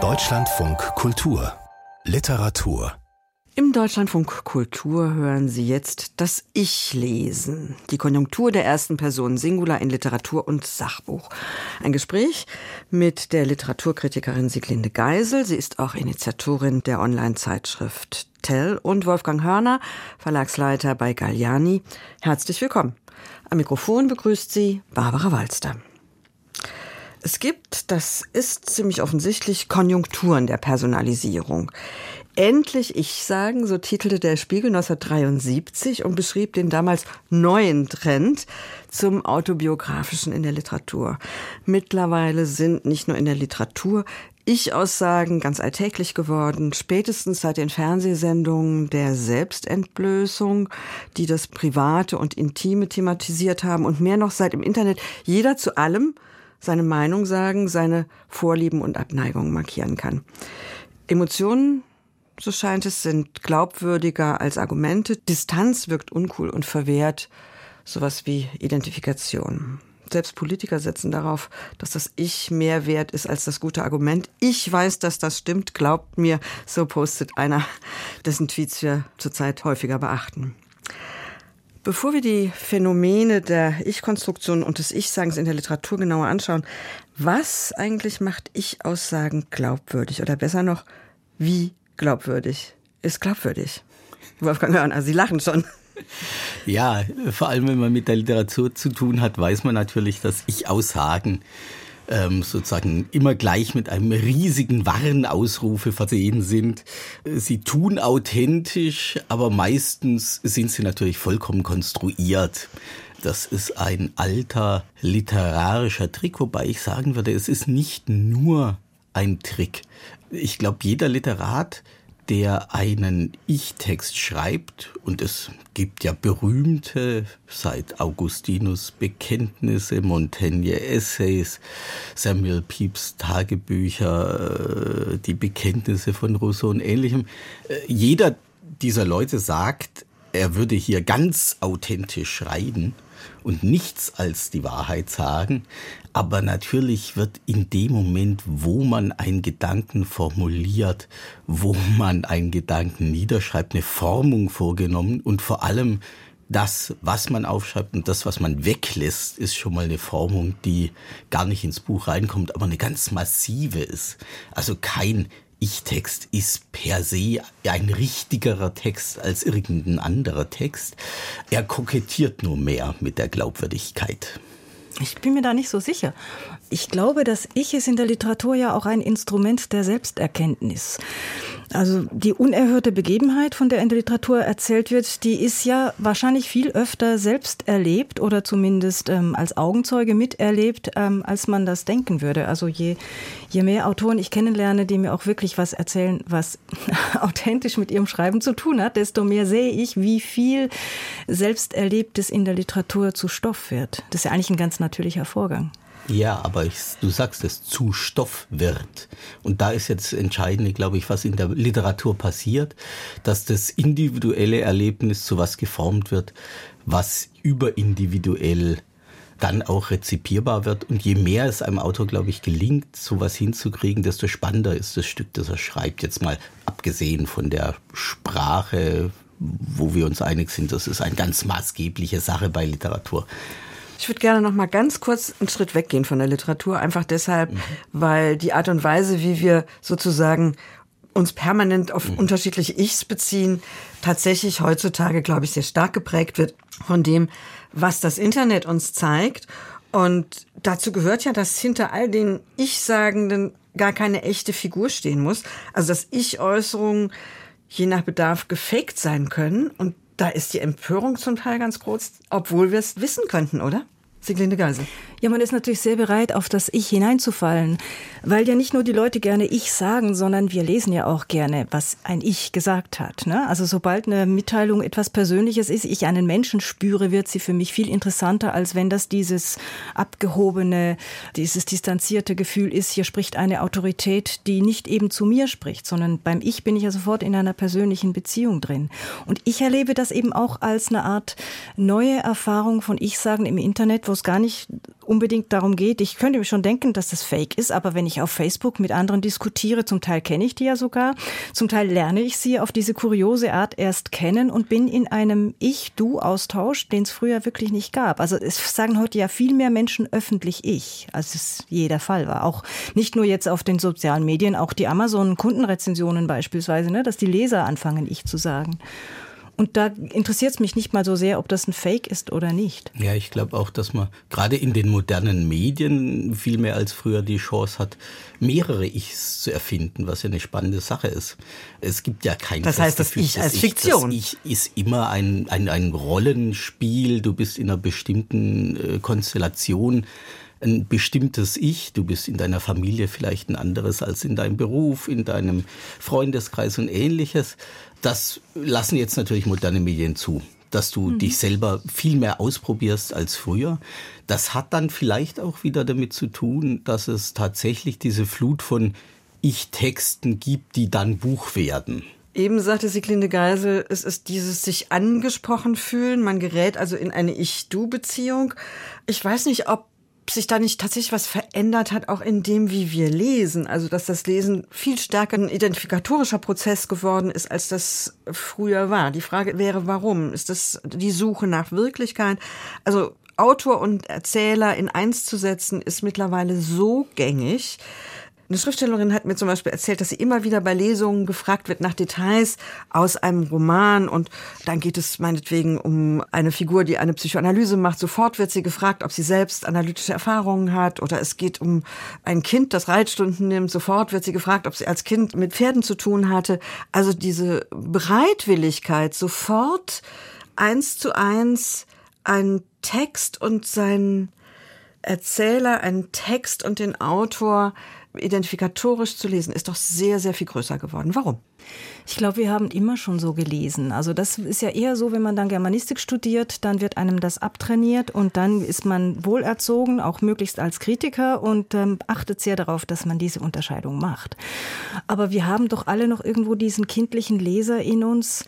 Deutschlandfunk Kultur Literatur im Deutschlandfunk Kultur hören Sie jetzt das Ich-Lesen, die Konjunktur der ersten Person Singular in Literatur und Sachbuch. Ein Gespräch mit der Literaturkritikerin Sieglinde Geisel. Sie ist auch Initiatorin der Online-Zeitschrift Tell und Wolfgang Hörner, Verlagsleiter bei Galliani. Herzlich willkommen. Am Mikrofon begrüßt Sie Barbara Walster. Es gibt, das ist ziemlich offensichtlich, Konjunkturen der Personalisierung. Endlich ich sagen, so titelte der Spiegel 1973 und beschrieb den damals neuen Trend zum autobiografischen in der Literatur. Mittlerweile sind nicht nur in der Literatur Ich-Aussagen ganz alltäglich geworden, spätestens seit den Fernsehsendungen der Selbstentblößung, die das Private und Intime thematisiert haben und mehr noch seit im Internet jeder zu allem seine Meinung sagen, seine Vorlieben und Abneigungen markieren kann. Emotionen so scheint es, sind glaubwürdiger als Argumente. Distanz wirkt uncool und verwehrt sowas wie Identifikation. Selbst Politiker setzen darauf, dass das Ich mehr wert ist als das gute Argument. Ich weiß, dass das stimmt, glaubt mir, so postet einer, dessen Tweets wir zurzeit häufiger beachten. Bevor wir die Phänomene der Ich-Konstruktion und des Ich-Sagens in der Literatur genauer anschauen, was eigentlich macht Ich-Aussagen glaubwürdig? Oder besser noch, wie glaubwürdig. Ist glaubwürdig. Wolfgang Hörner, Sie lachen schon. Ja, vor allem wenn man mit der Literatur zu tun hat, weiß man natürlich, dass Ich-Aussagen ähm, sozusagen immer gleich mit einem riesigen Warnausrufe versehen sind. Sie tun authentisch, aber meistens sind sie natürlich vollkommen konstruiert. Das ist ein alter literarischer Trick, wobei ich sagen würde, es ist nicht nur ein Trick. Ich glaube, jeder Literat, der einen Ich-Text schreibt, und es gibt ja berühmte, seit Augustinus Bekenntnisse, Montaigne Essays, Samuel Pepys Tagebücher, äh, die Bekenntnisse von Rousseau und ähnlichem. Äh, jeder dieser Leute sagt, er würde hier ganz authentisch schreiben und nichts als die Wahrheit sagen. Aber natürlich wird in dem Moment, wo man einen Gedanken formuliert, wo man einen Gedanken niederschreibt, eine Formung vorgenommen und vor allem das, was man aufschreibt und das, was man weglässt, ist schon mal eine Formung, die gar nicht ins Buch reinkommt, aber eine ganz massive ist. Also kein ich-Text ist per se ein richtigerer Text als irgendein anderer Text. Er kokettiert nur mehr mit der Glaubwürdigkeit. Ich bin mir da nicht so sicher. Ich glaube, dass Ich ist in der Literatur ja auch ein Instrument der Selbsterkenntnis. Also die unerhörte Begebenheit, von der in der Literatur erzählt wird, die ist ja wahrscheinlich viel öfter selbst erlebt oder zumindest ähm, als Augenzeuge miterlebt, ähm, als man das denken würde. Also je, je mehr Autoren ich kennenlerne, die mir auch wirklich was erzählen, was authentisch mit ihrem Schreiben zu tun hat, desto mehr sehe ich, wie viel Selbsterlebtes in der Literatur zu Stoff wird. Das ist ja eigentlich ein ganz natürlicher Vorgang. Ja, aber ich, du sagst es, zu Stoff wird. Und da ist jetzt entscheidend, glaube ich, was in der Literatur passiert, dass das individuelle Erlebnis zu was geformt wird, was überindividuell dann auch rezipierbar wird. Und je mehr es einem Autor, glaube ich, gelingt, sowas hinzukriegen, desto spannender ist das Stück, das er schreibt. Jetzt mal abgesehen von der Sprache, wo wir uns einig sind, das ist eine ganz maßgebliche Sache bei Literatur. Ich würde gerne noch mal ganz kurz einen Schritt weggehen von der Literatur, einfach deshalb, mhm. weil die Art und Weise, wie wir sozusagen uns permanent auf mhm. unterschiedliche Ichs beziehen, tatsächlich heutzutage, glaube ich, sehr stark geprägt wird von dem, was das Internet uns zeigt. Und dazu gehört ja, dass hinter all den Ich-Sagenden gar keine echte Figur stehen muss. Also dass Ich-Äußerungen je nach Bedarf gefaked sein können. Und da ist die Empörung zum Teil ganz groß, obwohl wir es wissen könnten, oder? Sieglinde Geisel. Ja, man ist natürlich sehr bereit, auf das Ich hineinzufallen, weil ja nicht nur die Leute gerne Ich sagen, sondern wir lesen ja auch gerne, was ein Ich gesagt hat. Ne? Also sobald eine Mitteilung etwas Persönliches ist, ich einen Menschen spüre, wird sie für mich viel interessanter, als wenn das dieses abgehobene, dieses distanzierte Gefühl ist, hier spricht eine Autorität, die nicht eben zu mir spricht, sondern beim Ich bin ich ja sofort in einer persönlichen Beziehung drin. Und ich erlebe das eben auch als eine Art neue Erfahrung von Ich-Sagen im Internet, wo es gar nicht unbedingt darum geht. Ich könnte mir schon denken, dass das Fake ist, aber wenn ich auf Facebook mit anderen diskutiere, zum Teil kenne ich die ja sogar, zum Teil lerne ich sie auf diese kuriose Art erst kennen und bin in einem Ich-Du-Austausch, den es früher wirklich nicht gab. Also es sagen heute ja viel mehr Menschen öffentlich ich, als es je der Fall war. Auch nicht nur jetzt auf den sozialen Medien, auch die Amazon-Kundenrezensionen beispielsweise, ne, dass die Leser anfangen, ich zu sagen. Und da interessiert es mich nicht mal so sehr, ob das ein Fake ist oder nicht. Ja, ich glaube auch, dass man gerade in den modernen Medien viel mehr als früher die Chance hat, mehrere Ichs zu erfinden, was ja eine spannende Sache ist. Es gibt ja kein Das heißt, das Ich als Fiktion. Das Ich ist immer ein, ein, ein Rollenspiel. Du bist in einer bestimmten äh, Konstellation ein bestimmtes Ich. Du bist in deiner Familie vielleicht ein anderes als in deinem Beruf, in deinem Freundeskreis und ähnliches. Das lassen jetzt natürlich moderne Medien zu dass du mhm. dich selber viel mehr ausprobierst als früher. Das hat dann vielleicht auch wieder damit zu tun, dass es tatsächlich diese Flut von Ich-Texten gibt, die dann Buch werden. Eben sagte Sieglinde Geisel, es ist dieses sich angesprochen fühlen. Man gerät also in eine Ich-Du-Beziehung. Ich weiß nicht, ob sich da nicht tatsächlich was verändert hat, auch in dem, wie wir lesen. Also, dass das Lesen viel stärker ein identifikatorischer Prozess geworden ist, als das früher war. Die Frage wäre, warum? Ist das die Suche nach Wirklichkeit? Also, Autor und Erzähler in eins zu setzen, ist mittlerweile so gängig, eine Schriftstellerin hat mir zum Beispiel erzählt, dass sie immer wieder bei Lesungen gefragt wird nach Details aus einem Roman und dann geht es meinetwegen um eine Figur, die eine Psychoanalyse macht. Sofort wird sie gefragt, ob sie selbst analytische Erfahrungen hat oder es geht um ein Kind, das Reitstunden nimmt. Sofort wird sie gefragt, ob sie als Kind mit Pferden zu tun hatte. Also diese Bereitwilligkeit, sofort eins zu eins einen Text und seinen Erzähler, einen Text und den Autor identifikatorisch zu lesen, ist doch sehr, sehr viel größer geworden. Warum? Ich glaube, wir haben immer schon so gelesen. Also das ist ja eher so, wenn man dann Germanistik studiert, dann wird einem das abtrainiert und dann ist man wohlerzogen, auch möglichst als Kritiker und ähm, achtet sehr darauf, dass man diese Unterscheidung macht. Aber wir haben doch alle noch irgendwo diesen kindlichen Leser in uns,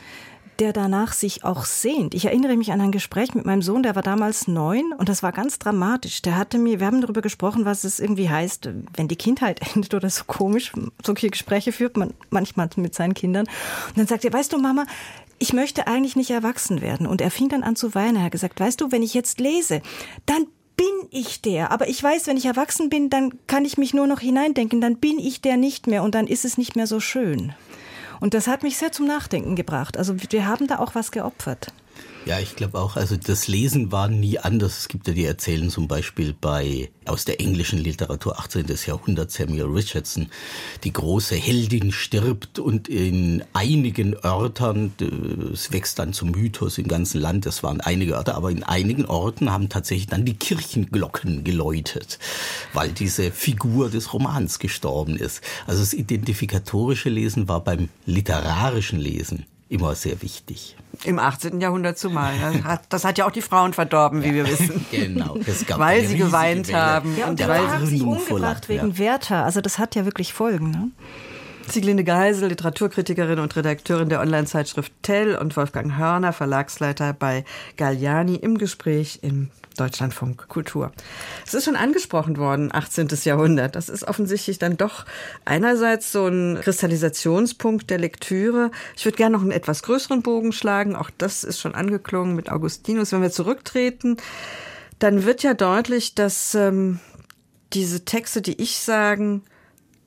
der danach sich auch sehnt. Ich erinnere mich an ein Gespräch mit meinem Sohn, der war damals neun und das war ganz dramatisch. Der hatte mir, wir haben darüber gesprochen, was es irgendwie heißt, wenn die Kindheit endet oder so komisch. Solche Gespräche führt man manchmal mit seinen Kindern. Und dann sagt er, weißt du, Mama, ich möchte eigentlich nicht erwachsen werden. Und er fing dann an zu weinen. Er hat gesagt, weißt du, wenn ich jetzt lese, dann bin ich der. Aber ich weiß, wenn ich erwachsen bin, dann kann ich mich nur noch hineindenken. Dann bin ich der nicht mehr und dann ist es nicht mehr so schön. Und das hat mich sehr zum Nachdenken gebracht. Also wir haben da auch was geopfert. Ja, ich glaube auch, also das Lesen war nie anders. Es gibt ja die Erzählen zum Beispiel bei, aus der englischen Literatur 18. Jahrhundert, Samuel Richardson. Die große Heldin stirbt und in einigen Örtern, es wächst dann zum Mythos im ganzen Land, das waren einige Örter, aber in einigen Orten haben tatsächlich dann die Kirchenglocken geläutet, weil diese Figur des Romans gestorben ist. Also das identifikatorische Lesen war beim literarischen Lesen immer sehr wichtig. Im 18. Jahrhundert zumal. Das hat, das hat ja auch die Frauen verdorben, wie ja, wir wissen. Genau. weil sie geweint Welle. haben. Ja, und, und weil sie sich umgebracht wegen ja. Werther. Also das hat ja wirklich Folgen. Ne? Sieglinde Geisel, Literaturkritikerin und Redakteurin der Online-Zeitschrift Tell und Wolfgang Hörner, Verlagsleiter bei Galliani im Gespräch im Deutschlandfunk Kultur. Es ist schon angesprochen worden, 18. Jahrhundert. Das ist offensichtlich dann doch einerseits so ein Kristallisationspunkt der Lektüre. Ich würde gerne noch einen etwas größeren Bogen schlagen. Auch das ist schon angeklungen mit Augustinus. Wenn wir zurücktreten, dann wird ja deutlich, dass ähm, diese Texte, die ich sagen,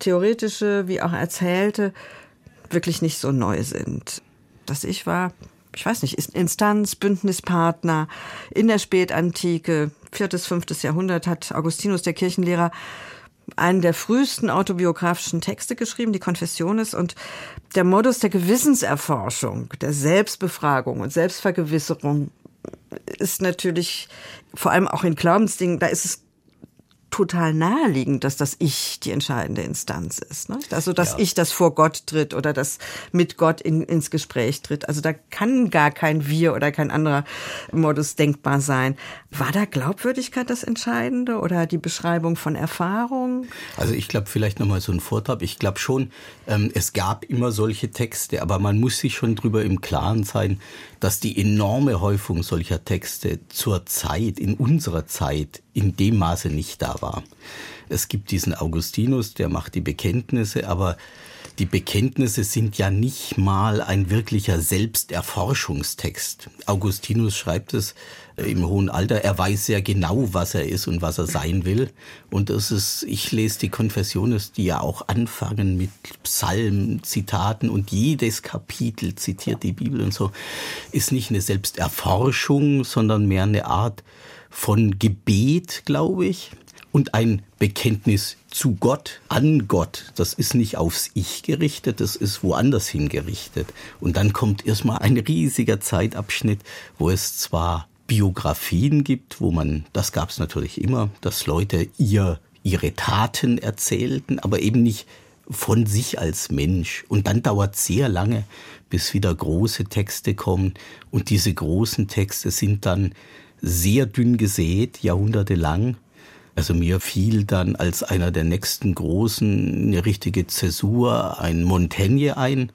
theoretische wie auch erzählte, wirklich nicht so neu sind. Das Ich war ich weiß nicht, Instanz, Bündnispartner in der Spätantike, viertes, fünftes Jahrhundert hat Augustinus, der Kirchenlehrer, einen der frühesten autobiografischen Texte geschrieben, die Confessiones, und der Modus der Gewissenserforschung, der Selbstbefragung und Selbstvergewisserung ist natürlich vor allem auch in Glaubensdingen, da ist es total naheliegend, dass das Ich die entscheidende Instanz ist. Ne? Also dass ja. Ich das vor Gott tritt oder das mit Gott in, ins Gespräch tritt. Also da kann gar kein Wir oder kein anderer Modus denkbar sein. War da Glaubwürdigkeit das Entscheidende oder die Beschreibung von Erfahrung? Also ich glaube vielleicht nochmal so ein Vortrag. Ich glaube schon, ähm, es gab immer solche Texte, aber man muss sich schon drüber im Klaren sein, dass die enorme Häufung solcher Texte zur Zeit, in unserer Zeit, in dem Maße nicht da war. Es gibt diesen Augustinus, der macht die Bekenntnisse, aber die Bekenntnisse sind ja nicht mal ein wirklicher Selbsterforschungstext. Augustinus schreibt es im hohen Alter, er weiß sehr genau, was er ist und was er sein will. Und das ist, ich lese die Konfessiones, die ja auch anfangen mit Psalmen, Zitaten und jedes Kapitel zitiert die Bibel und so, ist nicht eine Selbsterforschung, sondern mehr eine Art von Gebet, glaube ich und ein Bekenntnis zu Gott, an Gott. Das ist nicht aufs Ich gerichtet, das ist woanders hingerichtet. Und dann kommt erstmal ein riesiger Zeitabschnitt, wo es zwar Biografien gibt, wo man, das gab es natürlich immer, dass Leute ihr, ihre Taten erzählten, aber eben nicht von sich als Mensch. Und dann dauert sehr lange, bis wieder große Texte kommen. Und diese großen Texte sind dann sehr dünn gesät, jahrhundertelang. Also mir fiel dann als einer der nächsten großen eine richtige Zäsur ein Montaigne ein,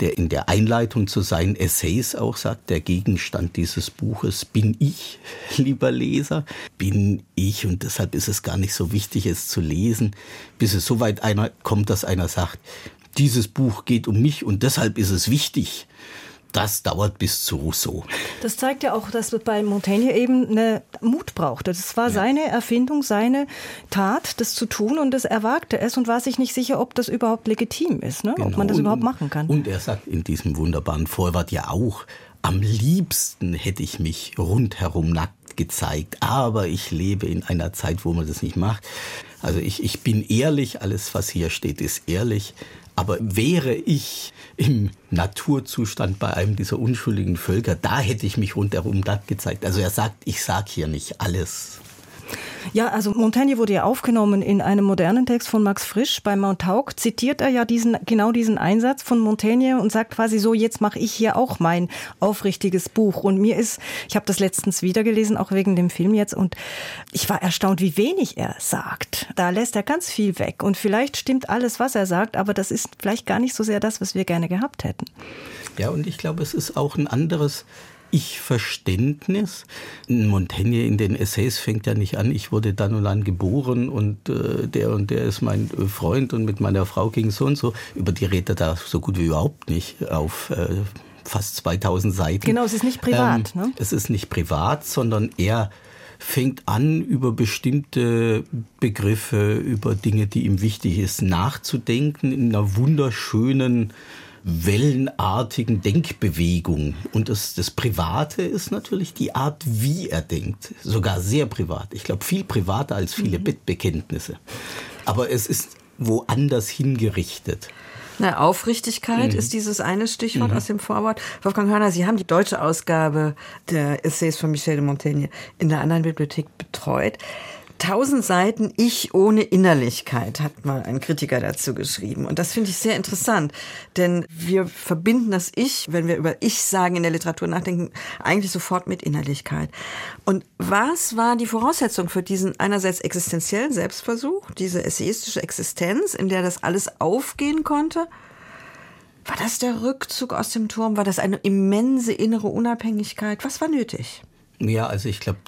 der in der Einleitung zu seinen Essays auch sagt, der Gegenstand dieses Buches bin ich, lieber Leser, bin ich und deshalb ist es gar nicht so wichtig, es zu lesen, bis es so weit einer kommt, dass einer sagt, dieses Buch geht um mich und deshalb ist es wichtig das dauert bis zu Rousseau. Das zeigt ja auch, dass bei Montaigne eben eine Mut brauchte. Das war ja. seine Erfindung, seine Tat, das zu tun und das er wagte es und war sich nicht sicher, ob das überhaupt legitim ist, ne? genau. ob man das und, überhaupt machen kann. Und er sagt in diesem wunderbaren Vorwort ja auch, am liebsten hätte ich mich rundherum nackt gezeigt, aber ich lebe in einer Zeit, wo man das nicht macht. Also ich, ich bin ehrlich, alles was hier steht, ist ehrlich. Aber wäre ich im Naturzustand bei einem dieser unschuldigen Völker, da hätte ich mich rundherum nackt gezeigt. Also er sagt, ich sag hier nicht alles. Ja, also Montaigne wurde ja aufgenommen in einem modernen Text von Max Frisch. Bei Montauk zitiert er ja diesen, genau diesen Einsatz von Montaigne und sagt quasi so, jetzt mache ich hier auch mein aufrichtiges Buch. Und mir ist, ich habe das letztens wieder gelesen, auch wegen dem Film jetzt, und ich war erstaunt, wie wenig er sagt. Da lässt er ganz viel weg. Und vielleicht stimmt alles, was er sagt, aber das ist vielleicht gar nicht so sehr das, was wir gerne gehabt hätten. Ja, und ich glaube, es ist auch ein anderes ich-Verständnis. Montaigne in den Essays fängt ja nicht an, ich wurde dann und dann geboren und äh, der und der ist mein äh, Freund und mit meiner Frau ging so und so. Über die redet er da so gut wie überhaupt nicht auf äh, fast 2000 Seiten. Genau, es ist nicht privat. Ähm, ne? Es ist nicht privat, sondern er fängt an, über bestimmte Begriffe, über Dinge, die ihm wichtig ist, nachzudenken in einer wunderschönen wellenartigen Denkbewegung. Und das, das Private ist natürlich die Art, wie er denkt. Sogar sehr privat. Ich glaube, viel privater als viele mhm. Bettbekenntnisse. Aber es ist woanders hingerichtet. Na, Aufrichtigkeit mhm. ist dieses eine Stichwort mhm. aus dem Vorwort. Wolfgang Hörner, Sie haben die deutsche Ausgabe der Essays von Michel de Montaigne in der anderen Bibliothek betreut. Tausend Seiten Ich ohne Innerlichkeit, hat mal ein Kritiker dazu geschrieben. Und das finde ich sehr interessant, denn wir verbinden das Ich, wenn wir über Ich sagen in der Literatur nachdenken, eigentlich sofort mit Innerlichkeit. Und was war die Voraussetzung für diesen einerseits existenziellen Selbstversuch, diese essayistische Existenz, in der das alles aufgehen konnte? War das der Rückzug aus dem Turm? War das eine immense innere Unabhängigkeit? Was war nötig? Ja, also ich glaube,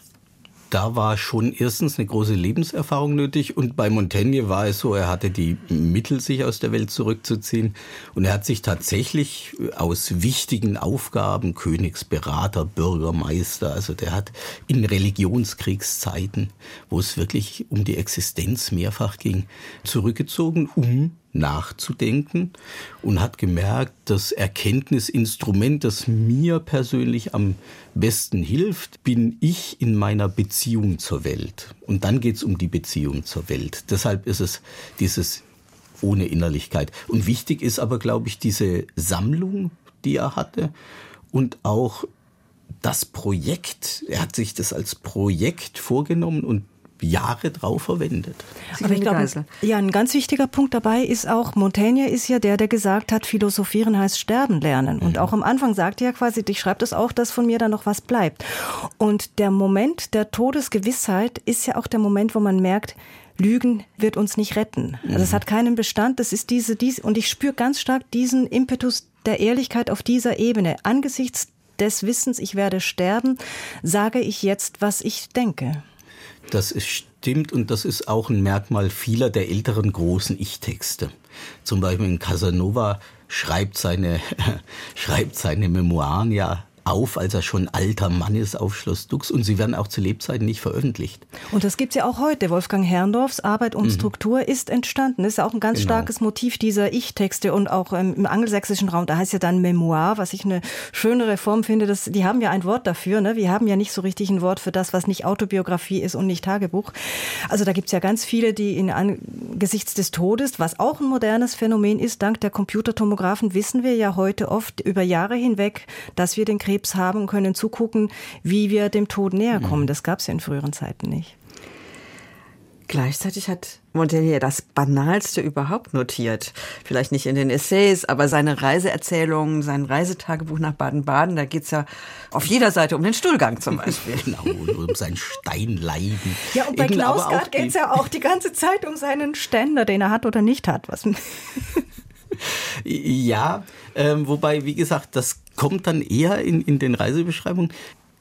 da war schon erstens eine große Lebenserfahrung nötig und bei Montaigne war es so, er hatte die Mittel, sich aus der Welt zurückzuziehen. Und er hat sich tatsächlich aus wichtigen Aufgaben, Königsberater, Bürgermeister, also der hat in Religionskriegszeiten, wo es wirklich um die Existenz mehrfach ging, zurückgezogen, um nachzudenken und hat gemerkt, das Erkenntnisinstrument, das mir persönlich am besten hilft, bin ich in meiner Beziehung zur Welt. Und dann geht es um die Beziehung zur Welt. Deshalb ist es dieses ohne Innerlichkeit. Und wichtig ist aber, glaube ich, diese Sammlung, die er hatte und auch das Projekt. Er hat sich das als Projekt vorgenommen und Jahre drauf verwendet. Aber ich glaube, ja, ein ganz wichtiger Punkt dabei ist auch, Montaigne ist ja der, der gesagt hat, philosophieren heißt sterben lernen. Und mhm. auch am Anfang sagt er ja quasi, ich schreibe das auch, dass von mir da noch was bleibt. Und der Moment der Todesgewissheit ist ja auch der Moment, wo man merkt, Lügen wird uns nicht retten. Also es mhm. hat keinen Bestand. Das ist diese, diese, und ich spüre ganz stark diesen Impetus der Ehrlichkeit auf dieser Ebene. Angesichts des Wissens, ich werde sterben, sage ich jetzt, was ich denke. Das ist stimmt und das ist auch ein Merkmal vieler der älteren großen Ich-Texte. Zum Beispiel in Casanova schreibt seine, schreibt seine Memoiren ja auf, als er schon alter Mann ist auf Schloss Dux und sie werden auch zu Lebzeiten nicht veröffentlicht. Und das gibt es ja auch heute. Wolfgang Herrndorfs Arbeit und mhm. Struktur ist entstanden. Das ist ja auch ein ganz genau. starkes Motiv dieser Ich-Texte und auch ähm, im angelsächsischen Raum, da heißt ja dann Memoir, was ich eine schönere Form finde. Das, die haben ja ein Wort dafür. Ne? Wir haben ja nicht so richtig ein Wort für das, was nicht Autobiografie ist und nicht Tagebuch. Also da gibt es ja ganz viele, die in angesichts des Todes, was auch ein modernes Phänomen ist, dank der Computertomographen wissen wir ja heute oft über Jahre hinweg, dass wir den Krieg Krebs haben und können zugucken, wie wir dem Tod näher mhm. kommen. Das gab es ja in früheren Zeiten nicht. Gleichzeitig hat Montaigne das Banalste überhaupt notiert. Vielleicht nicht in den Essays, aber seine Reiseerzählungen, sein Reisetagebuch nach Baden-Baden, da geht es ja auf jeder Seite um den Stuhlgang zum Beispiel. genau, um sein Steinleiden. Ja, und bei Knausgard geht es ja auch die ganze Zeit um seinen Ständer, den er hat oder nicht hat. Was ja, ähm, wobei, wie gesagt, das kommt dann eher in, in den Reisebeschreibungen.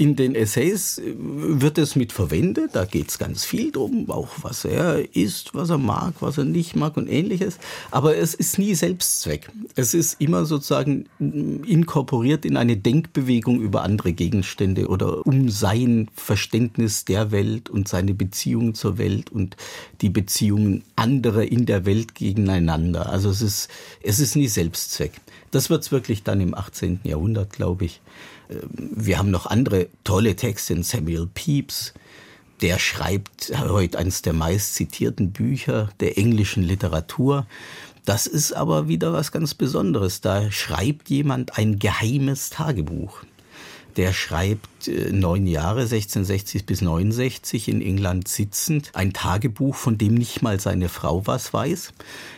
In den Essays äh, wird es mit verwendet, da geht es ganz viel drum, auch was er isst, was er mag, was er nicht mag und ähnliches. Aber es ist nie Selbstzweck. Es ist immer sozusagen inkorporiert in eine Denkbewegung über andere Gegenstände oder um sein Verständnis der Welt und seine Beziehung zur Welt und die Beziehungen anderer in der Welt gegeneinander. Also es ist, es ist nie Selbstzweck. Das wird es wirklich dann im 18. Jahrhundert, glaube ich. Ähm, wir haben noch andere tolle Texte, Samuel Pepys, der schreibt heute eines der meist zitierten Bücher der englischen Literatur. Das ist aber wieder was ganz Besonderes. Da schreibt jemand ein geheimes Tagebuch. Der schreibt äh, neun Jahre, 1660 bis 69 in England sitzend, ein Tagebuch, von dem nicht mal seine Frau was weiß.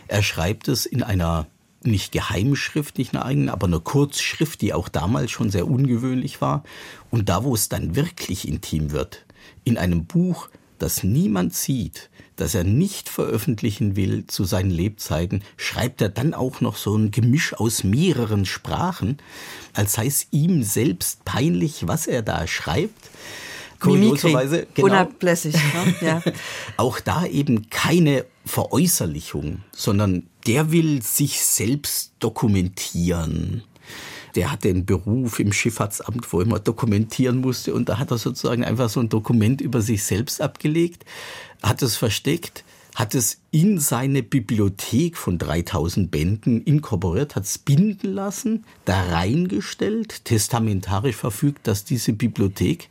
Er schreibt es in einer nicht Geheimschrift, nicht eine eigene, aber eine Kurzschrift, die auch damals schon sehr ungewöhnlich war. Und da, wo es dann wirklich intim wird, in einem Buch, das niemand sieht, das er nicht veröffentlichen will zu seinen Lebzeiten, schreibt er dann auch noch so ein Gemisch aus mehreren Sprachen, als sei es ihm selbst peinlich, was er da schreibt. Kurioserweise, genau, unablässig. Ne? Ja. auch da eben keine Veräußerlichung, sondern der will sich selbst dokumentieren. Der hatte einen Beruf im Schifffahrtsamt, wo er immer dokumentieren musste. Und da hat er sozusagen einfach so ein Dokument über sich selbst abgelegt, hat es versteckt, hat es in seine Bibliothek von 3000 Bänden inkorporiert, hat es binden lassen, da reingestellt, testamentarisch verfügt, dass diese Bibliothek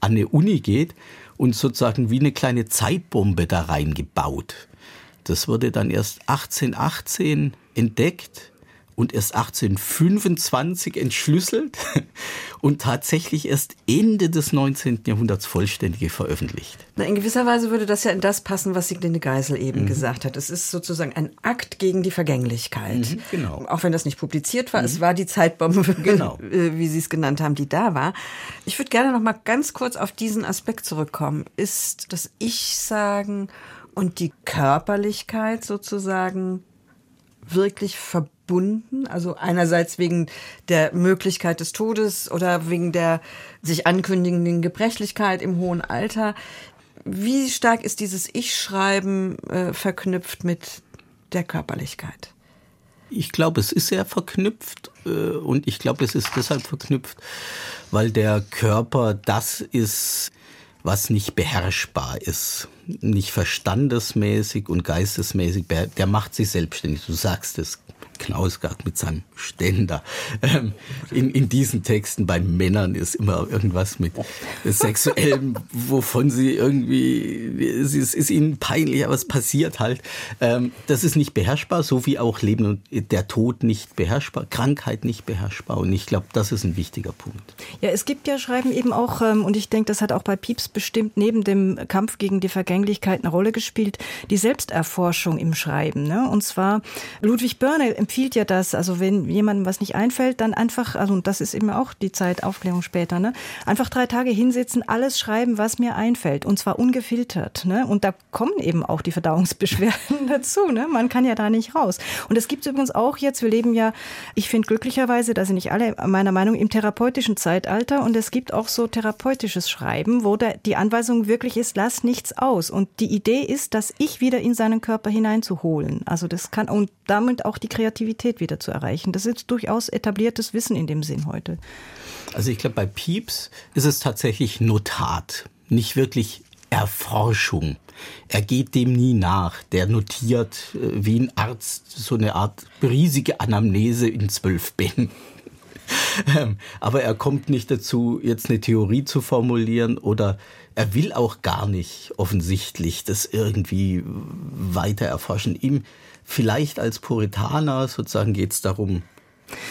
an eine Uni geht und sozusagen wie eine kleine Zeitbombe da reingebaut. Das wurde dann erst 1818 entdeckt und erst 1825 entschlüsselt und tatsächlich erst Ende des 19. Jahrhunderts vollständig veröffentlicht. Na, in gewisser Weise würde das ja in das passen, was Sieglinde Geisel eben mhm. gesagt hat. Es ist sozusagen ein Akt gegen die Vergänglichkeit. Mhm, genau. Auch wenn das nicht publiziert war, mhm. es war die Zeitbombe, genau. wie Sie es genannt haben, die da war. Ich würde gerne noch mal ganz kurz auf diesen Aspekt zurückkommen. Ist das Ich-Sagen und die Körperlichkeit sozusagen wirklich verbunden? Also einerseits wegen der Möglichkeit des Todes oder wegen der sich ankündigenden Gebrechlichkeit im hohen Alter. Wie stark ist dieses Ich-Schreiben äh, verknüpft mit der Körperlichkeit? Ich glaube, es ist sehr verknüpft äh, und ich glaube, es ist deshalb verknüpft, weil der Körper das ist, was nicht beherrschbar ist, nicht verstandesmäßig und geistesmäßig, der macht sich selbstständig. Du sagst es, Knausgard mit seinem Ständer. Ähm, in, in diesen Texten bei Männern ist immer irgendwas mit Sexuellem, wovon sie irgendwie, es ist, ist ihnen peinlich, aber es passiert halt. Ähm, das ist nicht beherrschbar, so wie auch Leben und der Tod nicht beherrschbar, Krankheit nicht beherrschbar. Und ich glaube, das ist ein wichtiger Punkt. Ja, es gibt ja Schreiben eben auch, ähm, und ich denke, das hat auch bei Pieps bestimmt neben dem Kampf gegen die Vergänglichkeit Vergänglichkeit eine Rolle gespielt, die Selbsterforschung im Schreiben. Ne? Und zwar, Ludwig Börne empfiehlt ja das, also wenn jemandem was nicht einfällt, dann einfach, also und das ist eben auch die Zeit Aufklärung später, ne? einfach drei Tage hinsitzen, alles schreiben, was mir einfällt und zwar ungefiltert. Ne? Und da kommen eben auch die Verdauungsbeschwerden dazu. Ne? Man kann ja da nicht raus. Und es gibt übrigens auch jetzt, wir leben ja, ich finde glücklicherweise, da sind nicht alle meiner Meinung, im therapeutischen Zeitalter und es gibt auch so therapeutisches Schreiben, wo die Anweisung wirklich ist, lass nichts aus. Und die Idee ist, das Ich wieder in seinen Körper hineinzuholen. Also das kann und damit auch die Kreativität wieder zu erreichen. Das ist durchaus etabliertes Wissen in dem Sinn heute. Also ich glaube, bei Pieps ist es tatsächlich Notat, nicht wirklich Erforschung. Er geht dem nie nach. Der notiert äh, wie ein Arzt so eine Art riesige Anamnese in zwölf Bänden. Ähm, aber er kommt nicht dazu, jetzt eine Theorie zu formulieren oder er will auch gar nicht offensichtlich das irgendwie weiter erforschen. Ihm vielleicht als Puritaner sozusagen geht es darum,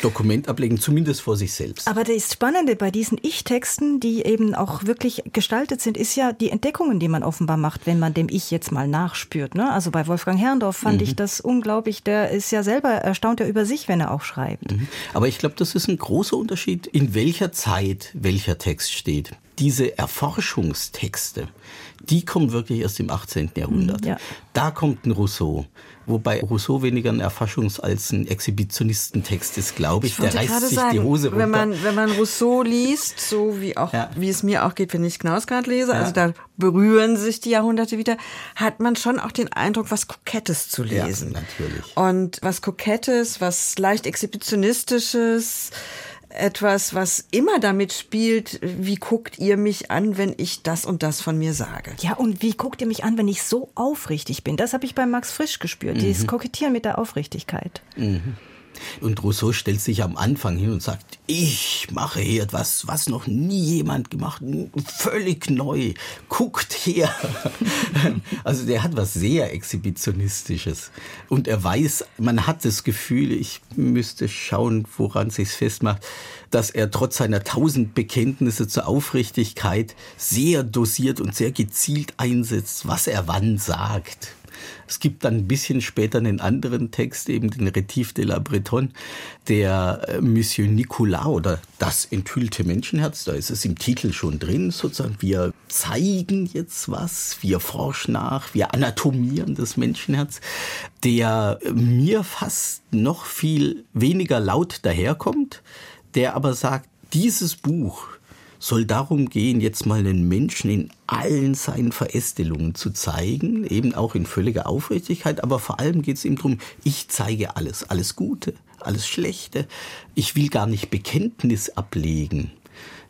Dokument ablegen, zumindest vor sich selbst. Aber das Spannende bei diesen Ich-Texten, die eben auch wirklich gestaltet sind, ist ja die Entdeckungen, die man offenbar macht, wenn man dem Ich jetzt mal nachspürt. Ne? Also bei Wolfgang Herrndorf fand mhm. ich das unglaublich. Der ist ja selber erstaunt ja über sich, wenn er auch schreibt. Mhm. Aber ich glaube, das ist ein großer Unterschied, in welcher Zeit welcher Text steht. Diese Erforschungstexte, die kommen wirklich erst im 18. Jahrhundert. Ja. Da kommt ein Rousseau wobei Rousseau weniger ein Erfaschungs- als ein Exhibitionistentext ist, glaube ich. ich der reißt sich sagen, die Hose runter. Wenn man, wenn man Rousseau liest, so wie auch, ja. wie es mir auch geht, wenn ich Knausgard lese, ja. also da berühren sich die Jahrhunderte wieder, hat man schon auch den Eindruck, was Kokettes zu lesen. Ja, natürlich. Und was Kokettes, was leicht Exhibitionistisches, etwas, was immer damit spielt, wie guckt ihr mich an, wenn ich das und das von mir sage. Ja, und wie guckt ihr mich an, wenn ich so aufrichtig bin? Das habe ich bei Max Frisch gespürt, mhm. dieses Kokettieren mit der Aufrichtigkeit. Mhm. Und Rousseau stellt sich am Anfang hin und sagt, ich mache hier etwas, was noch nie jemand gemacht, völlig neu. Guckt her. also der hat was sehr Exhibitionistisches. Und er weiß, man hat das Gefühl, ich müsste schauen, woran sich's festmacht, dass er trotz seiner tausend Bekenntnisse zur Aufrichtigkeit sehr dosiert und sehr gezielt einsetzt, was er wann sagt. Es gibt dann ein bisschen später einen anderen Text, eben den Retif de la Bretonne, der äh, Monsieur Nicolas oder das enthüllte Menschenherz, da ist es im Titel schon drin, sozusagen. Wir zeigen jetzt was, wir forschen nach, wir anatomieren das Menschenherz, der mir fast noch viel weniger laut daherkommt, der aber sagt, dieses Buch soll darum gehen, jetzt mal den Menschen in allen seinen Verästelungen zu zeigen, eben auch in völliger Aufrichtigkeit, aber vor allem geht es ihm darum, ich zeige alles, alles Gute, alles Schlechte. Ich will gar nicht Bekenntnis ablegen.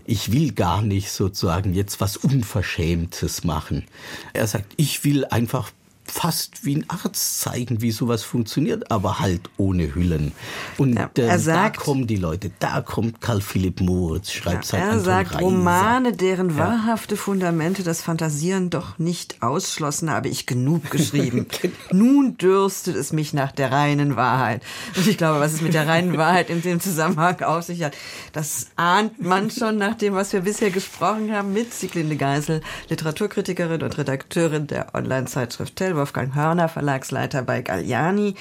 Ich will gar nicht sozusagen jetzt was Unverschämtes machen. Er sagt, ich will einfach fast wie ein Arzt zeigen, wie sowas funktioniert, aber halt ohne Hüllen. Und ja, äh, sagt, da kommen die Leute, da kommt Karl Philipp Moritz, schreibt ja, sein Er Anton sagt, Reiser. Romane, deren ja. wahrhafte Fundamente das Fantasieren doch nicht ausschlossen, habe ich genug geschrieben. Nun dürstet es mich nach der reinen Wahrheit. Und ich glaube, was es mit der reinen Wahrheit in dem Zusammenhang auf sich hat, das ahnt man schon nach dem, was wir bisher gesprochen haben mit Sieglinde Geisel, Literaturkritikerin und Redakteurin der Online-Zeitschrift Tell Wolfgang Hörner, Verlagsleiter bei Galliani.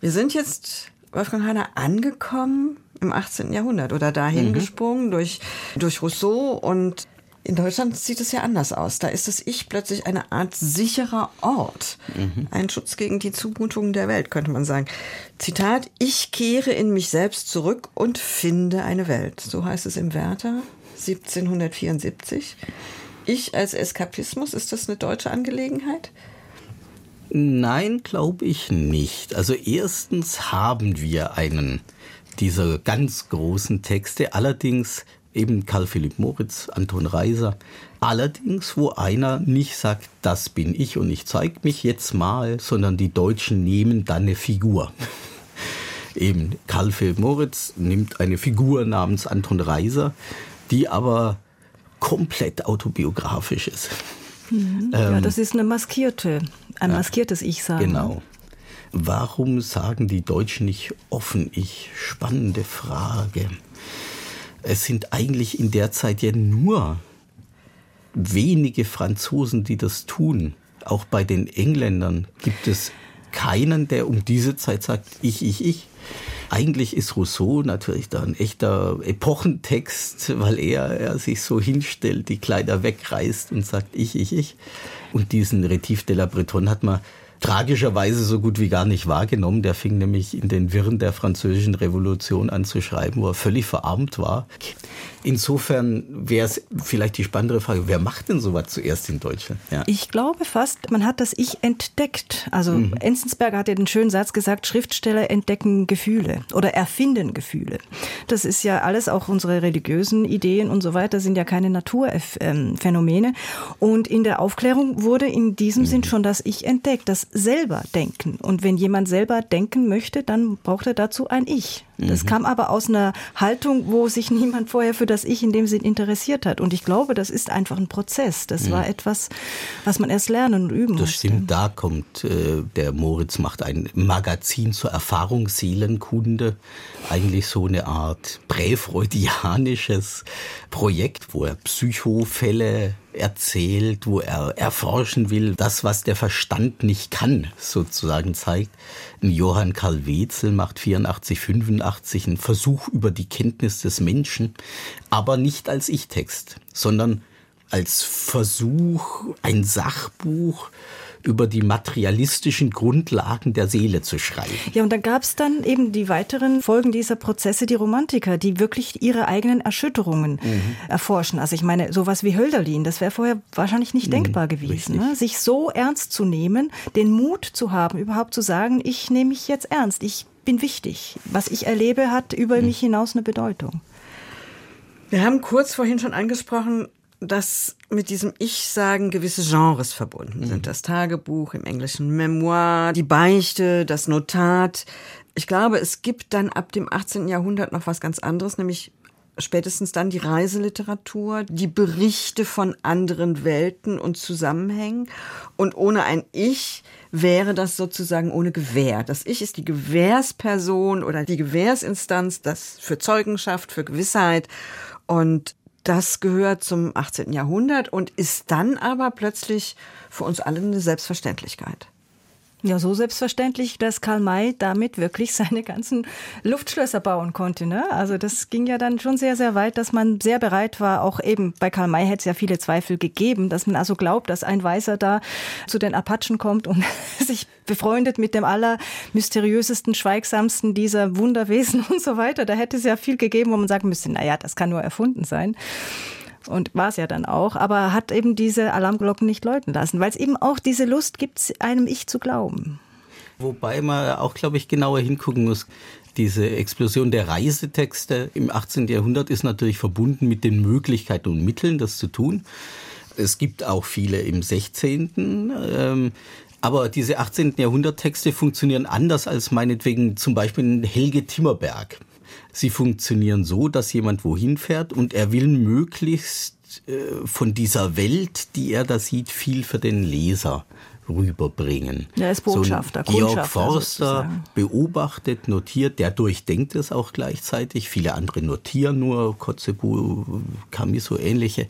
Wir sind jetzt, Wolfgang Hörner, angekommen im 18. Jahrhundert oder dahin mhm. gesprungen durch, durch Rousseau und in Deutschland sieht es ja anders aus. Da ist das Ich plötzlich eine Art sicherer Ort. Mhm. Ein Schutz gegen die Zumutungen der Welt, könnte man sagen. Zitat, ich kehre in mich selbst zurück und finde eine Welt. So heißt es im Werther 1774. Ich als Eskapismus, ist das eine deutsche Angelegenheit? Nein, glaube ich nicht. Also erstens haben wir einen dieser ganz großen Texte, allerdings eben Karl Philipp Moritz, Anton Reiser, allerdings wo einer nicht sagt, das bin ich und ich zeige mich jetzt mal, sondern die Deutschen nehmen dann eine Figur. eben Karl Philipp Moritz nimmt eine Figur namens Anton Reiser, die aber komplett autobiografisch ist. Mhm. Ähm, ja, das ist eine maskierte, ein maskiertes Ich sagen. Genau. Warum sagen die Deutschen nicht offen Ich? Spannende Frage. Es sind eigentlich in der Zeit ja nur wenige Franzosen, die das tun. Auch bei den Engländern gibt es keinen, der um diese Zeit sagt, ich, ich, ich. Eigentlich ist Rousseau natürlich da ein echter Epochentext, weil er, er sich so hinstellt, die Kleider wegreißt und sagt ich, ich, ich. Und diesen Retif de la Bretonne hat man tragischerweise so gut wie gar nicht wahrgenommen. Der fing nämlich in den Wirren der französischen Revolution an zu schreiben, wo er völlig verarmt war. Insofern wäre es vielleicht die spannendere Frage, wer macht denn sowas zuerst in Deutschland? Ja. Ich glaube fast, man hat das Ich entdeckt. Also mhm. Enzensberger hat ja den schönen Satz gesagt, Schriftsteller entdecken Gefühle oder erfinden Gefühle. Das ist ja alles, auch unsere religiösen Ideen und so weiter, sind ja keine Naturphänomene. Und in der Aufklärung wurde in diesem mhm. Sinn schon das Ich entdeckt, das selber denken. Und wenn jemand selber denken möchte, dann braucht er dazu ein Ich. Das mhm. kam aber aus einer Haltung, wo sich niemand vorher für das Ich in dem Sinn interessiert hat. Und ich glaube, das ist einfach ein Prozess. Das mhm. war etwas, was man erst lernen und üben musste. Das stimmt, da kommt äh, der Moritz macht ein Magazin zur Erfahrungsseelenkunde. Eigentlich so eine Art präfreudianisches Projekt, wo er Psychofälle erzählt, wo er erforschen will, das, was der Verstand nicht kann, sozusagen zeigt. Johann Karl Wetzel macht 84, 85 einen Versuch über die Kenntnis des Menschen, aber nicht als Ich-Text, sondern als Versuch, ein Sachbuch über die materialistischen Grundlagen der Seele zu schreiben. Ja, und dann gab es dann eben die weiteren Folgen dieser Prozesse, die Romantiker, die wirklich ihre eigenen Erschütterungen mhm. erforschen. Also ich meine, sowas wie Hölderlin, das wäre vorher wahrscheinlich nicht mhm, denkbar gewesen. Ne? Sich so ernst zu nehmen, den Mut zu haben, überhaupt zu sagen, ich nehme mich jetzt ernst, ich bin wichtig. Was ich erlebe, hat über mhm. mich hinaus eine Bedeutung. Wir haben kurz vorhin schon angesprochen, dass mit diesem Ich-Sagen gewisse Genres verbunden sind. Mhm. Das Tagebuch, im Englischen Memoir, die Beichte, das Notat. Ich glaube, es gibt dann ab dem 18. Jahrhundert noch was ganz anderes, nämlich spätestens dann die Reiseliteratur, die Berichte von anderen Welten und Zusammenhängen. Und ohne ein Ich wäre das sozusagen ohne Gewähr. Das Ich ist die Gewährsperson oder die Gewährsinstanz, das für Zeugenschaft, für Gewissheit. Und das gehört zum 18. Jahrhundert und ist dann aber plötzlich für uns alle eine Selbstverständlichkeit. Ja, so selbstverständlich, dass Karl May damit wirklich seine ganzen Luftschlösser bauen konnte. Ne? Also das ging ja dann schon sehr, sehr weit, dass man sehr bereit war, auch eben bei Karl May hätte es ja viele Zweifel gegeben, dass man also glaubt, dass ein Weißer da zu den Apachen kommt und sich befreundet mit dem allermysteriösesten, schweigsamsten dieser Wunderwesen und so weiter. Da hätte es ja viel gegeben, wo man sagen müsste, naja, das kann nur erfunden sein und war es ja dann auch, aber hat eben diese Alarmglocken nicht läuten lassen, weil es eben auch diese Lust gibt, einem Ich zu glauben. Wobei man auch, glaube ich, genauer hingucken muss. Diese Explosion der Reisetexte im 18. Jahrhundert ist natürlich verbunden mit den Möglichkeiten und Mitteln, das zu tun. Es gibt auch viele im 16. Ähm, aber diese 18. Jahrhundert-Texte funktionieren anders als meinetwegen zum Beispiel Helge Timmerberg. Sie funktionieren so, dass jemand wohin fährt und er will möglichst äh, von dieser Welt, die er da sieht, viel für den Leser rüberbringen. Er ist Botschafter, so Georg Forster sozusagen. beobachtet, notiert, der durchdenkt es auch gleichzeitig. Viele andere notieren nur, Kotzebue, Camus so ähnliche.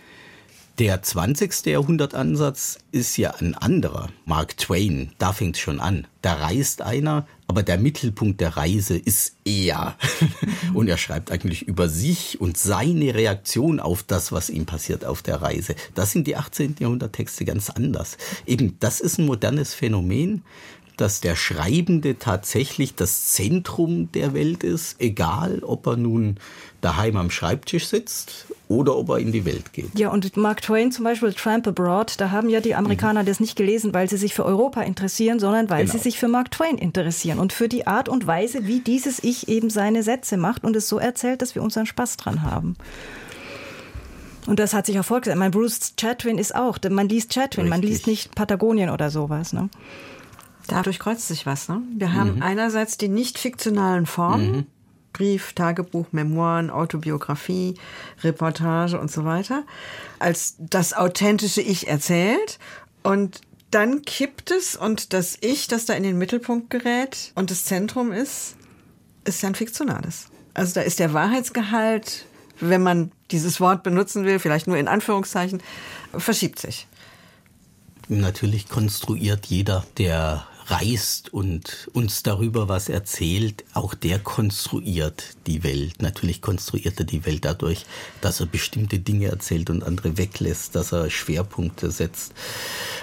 Der 20. Jahrhundertansatz ist ja ein anderer. Mark Twain, da fängt schon an. Da reist einer, aber der Mittelpunkt der Reise ist er. und er schreibt eigentlich über sich und seine Reaktion auf das, was ihm passiert auf der Reise. Das sind die 18. Jahrhunderttexte ganz anders. Eben, das ist ein modernes Phänomen dass der Schreibende tatsächlich das Zentrum der Welt ist, egal ob er nun daheim am Schreibtisch sitzt oder ob er in die Welt geht. Ja, und Mark Twain zum Beispiel, Tramp Abroad, da haben ja die Amerikaner mhm. das nicht gelesen, weil sie sich für Europa interessieren, sondern weil genau. sie sich für Mark Twain interessieren und für die Art und Weise, wie dieses Ich eben seine Sätze macht und es so erzählt, dass wir unseren Spaß dran haben. Und das hat sich auch vorgesagt. Mein Bruce Chatwin ist auch, man liest Chatwin, Richtig. man liest nicht Patagonien oder sowas. Ne? Dadurch kreuzt sich was. Ne? Wir haben mhm. einerseits die nicht fiktionalen Formen, mhm. Brief, Tagebuch, Memoiren, Autobiografie, Reportage und so weiter, als das authentische Ich erzählt. Und dann kippt es und das Ich, das da in den Mittelpunkt gerät und das Zentrum ist, ist ja ein fiktionales. Also da ist der Wahrheitsgehalt, wenn man dieses Wort benutzen will, vielleicht nur in Anführungszeichen, verschiebt sich. Natürlich konstruiert jeder, der reist und uns darüber was erzählt, auch der konstruiert die Welt. Natürlich konstruiert er die Welt dadurch, dass er bestimmte Dinge erzählt und andere weglässt, dass er Schwerpunkte setzt.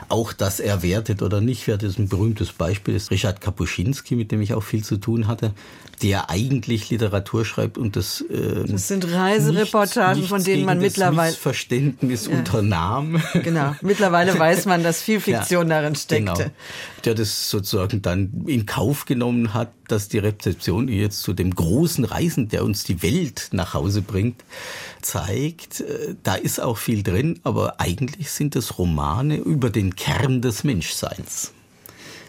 Auch, dass er wertet oder nicht wertet, ist ein berühmtes Beispiel, ist Richard Kapuscinski, mit dem ich auch viel zu tun hatte, der eigentlich Literatur schreibt und das. Äh, das sind Reisereportagen, nichts, von denen man mittlerweile. Verständnis ja. unternahm. Genau. Mittlerweile weiß man, dass viel Fiktion ja, darin steckte. Genau. Der das sozusagen dann in Kauf genommen hat, dass die Rezeption jetzt zu dem großen Reisen, der uns die Welt nach Hause bringt, zeigt. Äh, da ist auch viel drin, aber eigentlich sind es Romane über den Kern des Menschseins.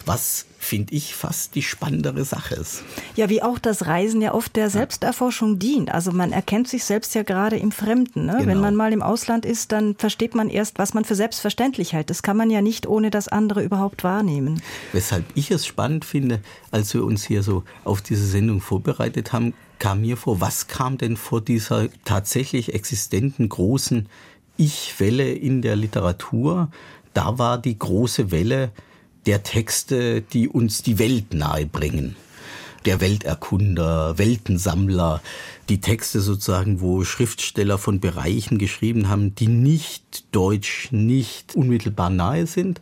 Was finde ich, fast die spannendere Sache ist. Ja, wie auch das Reisen ja oft der Selbsterforschung dient. Also man erkennt sich selbst ja gerade im Fremden. Ne? Genau. Wenn man mal im Ausland ist, dann versteht man erst, was man für selbstverständlich hält. Das kann man ja nicht ohne das andere überhaupt wahrnehmen. Weshalb ich es spannend finde, als wir uns hier so auf diese Sendung vorbereitet haben, kam mir vor, was kam denn vor dieser tatsächlich existenten großen Ich-Welle in der Literatur? Da war die große Welle der Texte, die uns die Welt nahebringen. Der Welterkunder, Weltensammler, die Texte sozusagen, wo Schriftsteller von Bereichen geschrieben haben, die nicht deutsch, nicht unmittelbar nahe sind.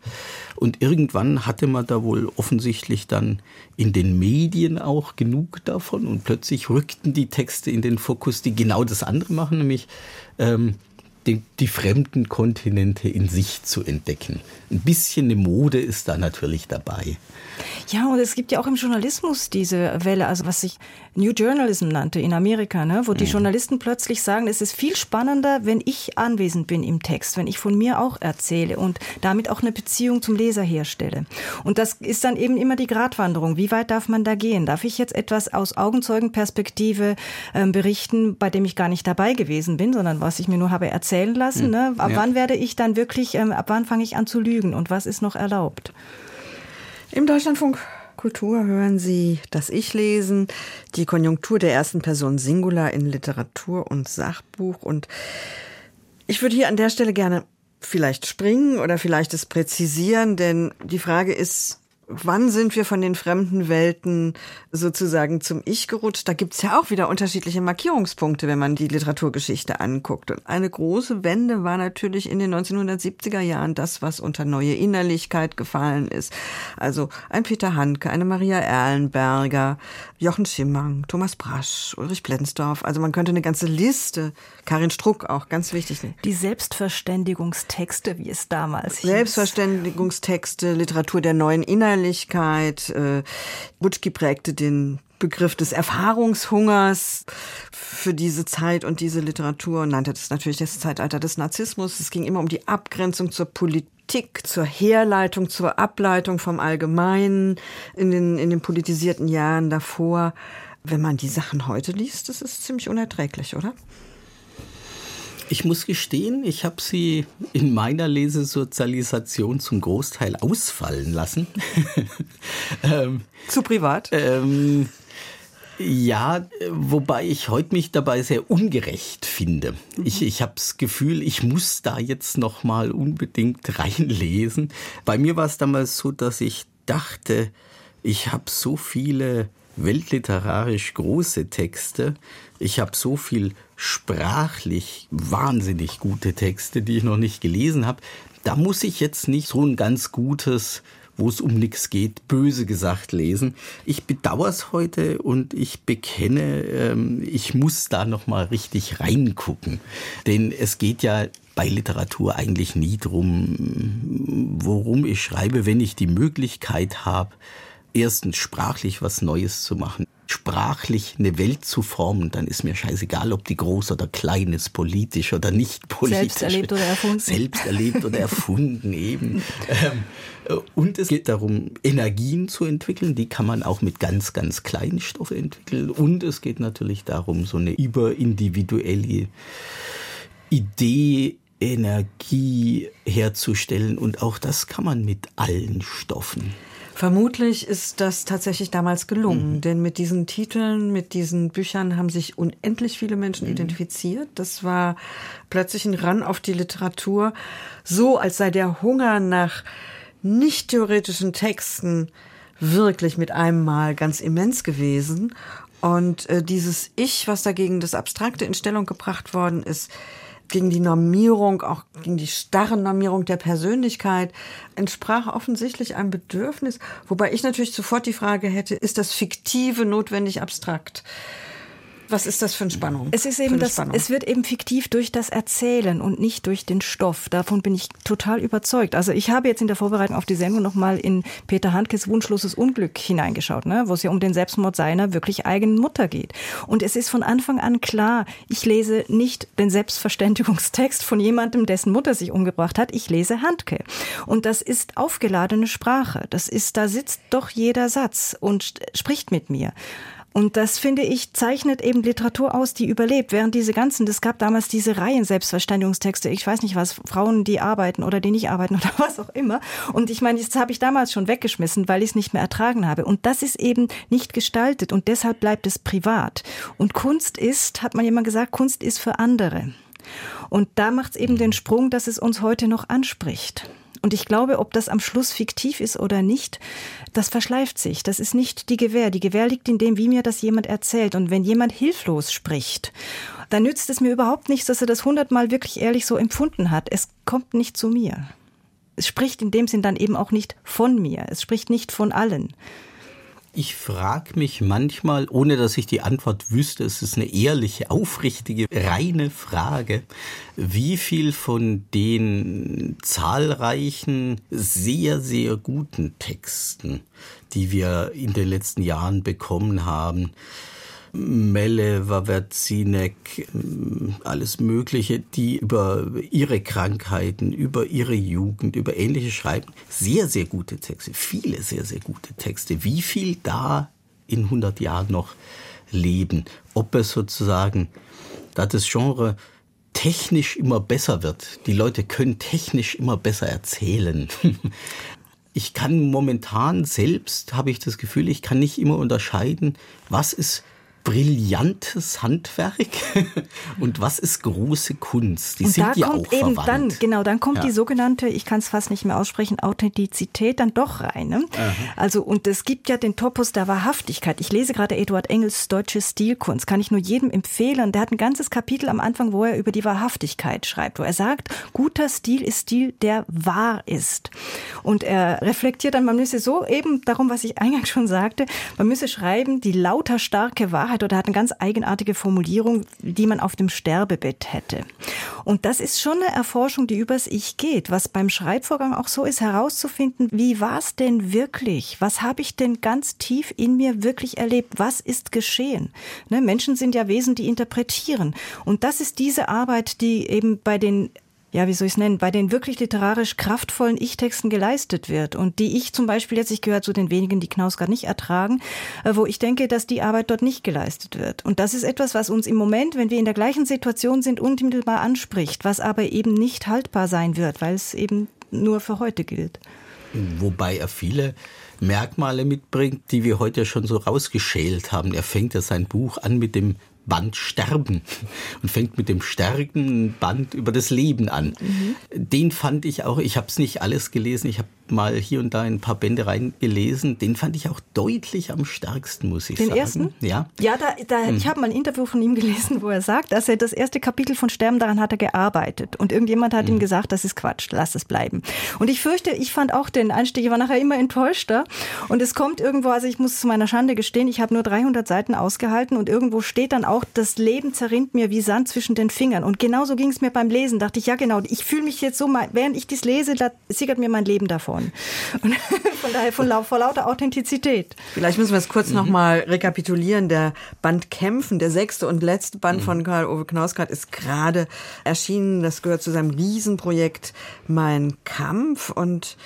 Und irgendwann hatte man da wohl offensichtlich dann in den Medien auch genug davon und plötzlich rückten die Texte in den Fokus, die genau das andere machen, nämlich ähm, die, die fremden Kontinente in sich zu entdecken. Ein bisschen eine Mode ist da natürlich dabei. Ja, und es gibt ja auch im Journalismus diese Welle, also was sich New Journalism nannte in Amerika, ne, wo die mhm. Journalisten plötzlich sagen, es ist viel spannender, wenn ich anwesend bin im Text, wenn ich von mir auch erzähle und damit auch eine Beziehung zum Leser herstelle. Und das ist dann eben immer die Gratwanderung. Wie weit darf man da gehen? Darf ich jetzt etwas aus Augenzeugenperspektive äh, berichten, bei dem ich gar nicht dabei gewesen bin, sondern was ich mir nur habe erzählen lassen? Mhm. Ne? Ab ja. wann werde ich dann wirklich, ähm, ab wann fange ich an zu lügen und was ist noch erlaubt? Im Deutschlandfunk Kultur hören Sie das Ich lesen, die Konjunktur der ersten Person Singular in Literatur und Sachbuch. Und ich würde hier an der Stelle gerne vielleicht springen oder vielleicht es präzisieren, denn die Frage ist, wann sind wir von den fremden Welten sozusagen zum Ich gerutscht? Da gibt's ja auch wieder unterschiedliche Markierungspunkte, wenn man die Literaturgeschichte anguckt. Und eine große Wende war natürlich in den 1970er Jahren das, was unter neue Innerlichkeit gefallen ist. Also ein Peter Handke, eine Maria Erlenberger, Jochen Schimmang, Thomas Brasch, Ulrich Blensdorf. Also man könnte eine ganze Liste, Karin Struck auch, ganz wichtig. Die Selbstverständigungstexte, wie es damals hieß. Selbstverständigungstexte, Literatur der neuen Innerlichkeit. Feierlichkeit. Äh, Butschki prägte den Begriff des Erfahrungshungers für diese Zeit und diese Literatur und nannte das natürlich das Zeitalter des Narzissmus. Es ging immer um die Abgrenzung zur Politik, zur Herleitung, zur Ableitung vom Allgemeinen in den, in den politisierten Jahren davor. Wenn man die Sachen heute liest, das ist ziemlich unerträglich, oder? Ich muss gestehen, ich habe sie in meiner Lesesozialisation zum Großteil ausfallen lassen. ähm, Zu privat? Ähm, ja, wobei ich heute mich dabei sehr ungerecht finde. Mhm. Ich, ich habe das Gefühl, ich muss da jetzt noch mal unbedingt reinlesen. Bei mir war es damals so, dass ich dachte, ich habe so viele weltliterarisch große Texte. Ich habe so viel sprachlich wahnsinnig gute Texte, die ich noch nicht gelesen habe. Da muss ich jetzt nicht so ein ganz gutes, wo es um nichts geht, böse gesagt lesen. Ich bedauere es heute und ich bekenne, ähm, ich muss da noch mal richtig reingucken, denn es geht ja bei Literatur eigentlich nie drum, worum ich schreibe, wenn ich die Möglichkeit habe, erstens sprachlich was Neues zu machen, sprachlich eine Welt zu formen, dann ist mir scheißegal, ob die groß oder klein ist, politisch oder nicht politisch. Selbst erlebt oder erfunden. Selbst erlebt oder erfunden eben. Ähm, äh, und es geht darum, Energien zu entwickeln. Die kann man auch mit ganz, ganz kleinen Stoffen entwickeln. Und es geht natürlich darum, so eine überindividuelle Idee, Energie herzustellen. Und auch das kann man mit allen Stoffen. Vermutlich ist das tatsächlich damals gelungen, mhm. denn mit diesen Titeln, mit diesen Büchern haben sich unendlich viele Menschen mhm. identifiziert. Das war plötzlich ein Ran auf die Literatur, so als sei der Hunger nach nicht theoretischen Texten wirklich mit einem Mal ganz immens gewesen. Und äh, dieses Ich, was dagegen das Abstrakte in Stellung gebracht worden ist, gegen die Normierung, auch gegen die starre Normierung der Persönlichkeit, entsprach offensichtlich einem Bedürfnis, wobei ich natürlich sofort die Frage hätte, ist das Fiktive notwendig abstrakt? Was ist das für eine Spannung? Es ist eben das, es wird eben fiktiv durch das Erzählen und nicht durch den Stoff. Davon bin ich total überzeugt. Also ich habe jetzt in der Vorbereitung auf die Sendung nochmal in Peter Handkes Wunschloses Unglück hineingeschaut, ne, wo es ja um den Selbstmord seiner wirklich eigenen Mutter geht. Und es ist von Anfang an klar, ich lese nicht den Selbstverständigungstext von jemandem, dessen Mutter sich umgebracht hat. Ich lese Handke. Und das ist aufgeladene Sprache. Das ist, da sitzt doch jeder Satz und spricht mit mir. Und das finde ich zeichnet eben Literatur aus, die überlebt. Während diese ganzen, es gab damals diese Reihen Selbstverständigungstexte, ich weiß nicht was, Frauen, die arbeiten oder die nicht arbeiten oder was auch immer. Und ich meine, das habe ich damals schon weggeschmissen, weil ich es nicht mehr ertragen habe. Und das ist eben nicht gestaltet und deshalb bleibt es privat. Und Kunst ist, hat man jemand gesagt, Kunst ist für andere. Und da macht es eben den Sprung, dass es uns heute noch anspricht. Und ich glaube, ob das am Schluss fiktiv ist oder nicht, das verschleift sich. Das ist nicht die Gewähr. Die Gewähr liegt in dem, wie mir das jemand erzählt. Und wenn jemand hilflos spricht, dann nützt es mir überhaupt nichts, dass er das hundertmal wirklich ehrlich so empfunden hat. Es kommt nicht zu mir. Es spricht in dem Sinn dann eben auch nicht von mir. Es spricht nicht von allen. Ich frage mich manchmal, ohne dass ich die Antwort wüsste, es ist eine ehrliche, aufrichtige, reine Frage, wie viel von den zahlreichen, sehr, sehr guten Texten, die wir in den letzten Jahren bekommen haben, Melle, Wawerzinek, alles Mögliche, die über ihre Krankheiten, über ihre Jugend, über ähnliche schreiben. Sehr, sehr gute Texte, viele sehr, sehr gute Texte. Wie viel da in 100 Jahren noch leben? Ob es sozusagen, da das Genre technisch immer besser wird, die Leute können technisch immer besser erzählen. Ich kann momentan selbst, habe ich das Gefühl, ich kann nicht immer unterscheiden, was ist brillantes Handwerk und was ist große Kunst? Die und sind da ja kommt auch eben verwandt. dann, genau, dann kommt ja. die sogenannte, ich kann es fast nicht mehr aussprechen, Authentizität dann doch rein. Ne? Also, und es gibt ja den Topos der Wahrhaftigkeit. Ich lese gerade Eduard Engels Deutsche Stilkunst, kann ich nur jedem empfehlen. Der hat ein ganzes Kapitel am Anfang, wo er über die Wahrhaftigkeit schreibt, wo er sagt, guter Stil ist Stil, der wahr ist. Und er reflektiert dann, man müsse so eben darum, was ich eingangs schon sagte, man müsse schreiben, die lauter starke Wahrheit Wahrheit oder hat eine ganz eigenartige Formulierung, die man auf dem Sterbebett hätte. Und das ist schon eine Erforschung, die übers Ich geht, was beim Schreibvorgang auch so ist, herauszufinden, wie war es denn wirklich? Was habe ich denn ganz tief in mir wirklich erlebt? Was ist geschehen? Ne, Menschen sind ja Wesen, die interpretieren. Und das ist diese Arbeit, die eben bei den ja, wie soll ich es nennen, bei den wirklich literarisch kraftvollen Ich-Texten geleistet wird und die ich zum Beispiel jetzt, ich gehöre zu den wenigen, die Knausgard nicht ertragen, äh, wo ich denke, dass die Arbeit dort nicht geleistet wird. Und das ist etwas, was uns im Moment, wenn wir in der gleichen Situation sind, unmittelbar anspricht, was aber eben nicht haltbar sein wird, weil es eben nur für heute gilt. Wobei er viele Merkmale mitbringt, die wir heute schon so rausgeschält haben. Er fängt ja sein Buch an mit dem Band Sterben und fängt mit dem stärkenden Band über das Leben an. Mhm. Den fand ich auch, ich habe es nicht alles gelesen, ich habe mal hier und da ein paar Bände reingelesen. Den fand ich auch deutlich am stärksten, muss ich Den sagen. Den ersten? Ja. Ja, da, da, mhm. ich habe mal ein Interview von ihm gelesen, wo er sagt, dass er das erste Kapitel von Sterben, daran hat er gearbeitet. Und irgendjemand hat mhm. ihm gesagt, das ist Quatsch, lass es bleiben. Und ich fürchte, ich fand auch den Einstieg, ich war nachher immer enttäuschter. Und es kommt irgendwo, also ich muss zu meiner Schande gestehen, ich habe nur 300 Seiten ausgehalten und irgendwo steht dann auch, das Leben zerrinnt mir wie Sand zwischen den Fingern. Und genauso ging es mir beim Lesen. Dachte ich, ja genau, ich fühle mich jetzt so, während ich das lese, da sickert mir mein Leben davon davon. Und von daher von, vor lauter Authentizität. Vielleicht müssen wir es kurz mhm. nochmal rekapitulieren. Der Band Kämpfen, der sechste und letzte Band mhm. von Karl-Ove Knausgard ist gerade erschienen. Das gehört zu seinem Riesenprojekt Mein Kampf und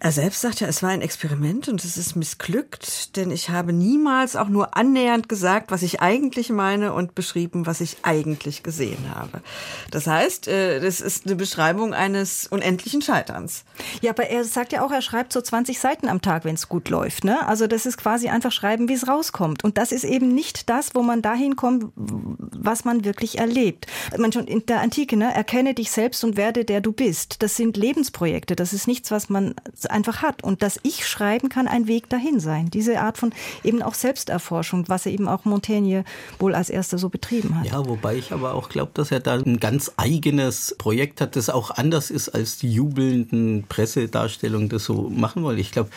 Er selbst sagt ja, es war ein Experiment und es ist missglückt, denn ich habe niemals auch nur annähernd gesagt, was ich eigentlich meine und beschrieben, was ich eigentlich gesehen habe. Das heißt, äh, das ist eine Beschreibung eines unendlichen Scheiterns. Ja, aber er sagt ja auch, er schreibt so 20 Seiten am Tag, wenn es gut läuft. Ne? Also das ist quasi einfach schreiben, wie es rauskommt. Und das ist eben nicht das, wo man dahin kommt, was man wirklich erlebt. Man schon in der Antike, ne? erkenne dich selbst und werde der du bist. Das sind Lebensprojekte. Das ist nichts, was man einfach hat. Und dass ich schreiben kann ein Weg dahin sein. Diese Art von eben auch Selbsterforschung, was er eben auch Montaigne wohl als erster so betrieben hat. Ja, wobei ich aber auch glaube, dass er da ein ganz eigenes Projekt hat, das auch anders ist als die jubelnden Pressedarstellungen das so machen wollen. Ich glaube,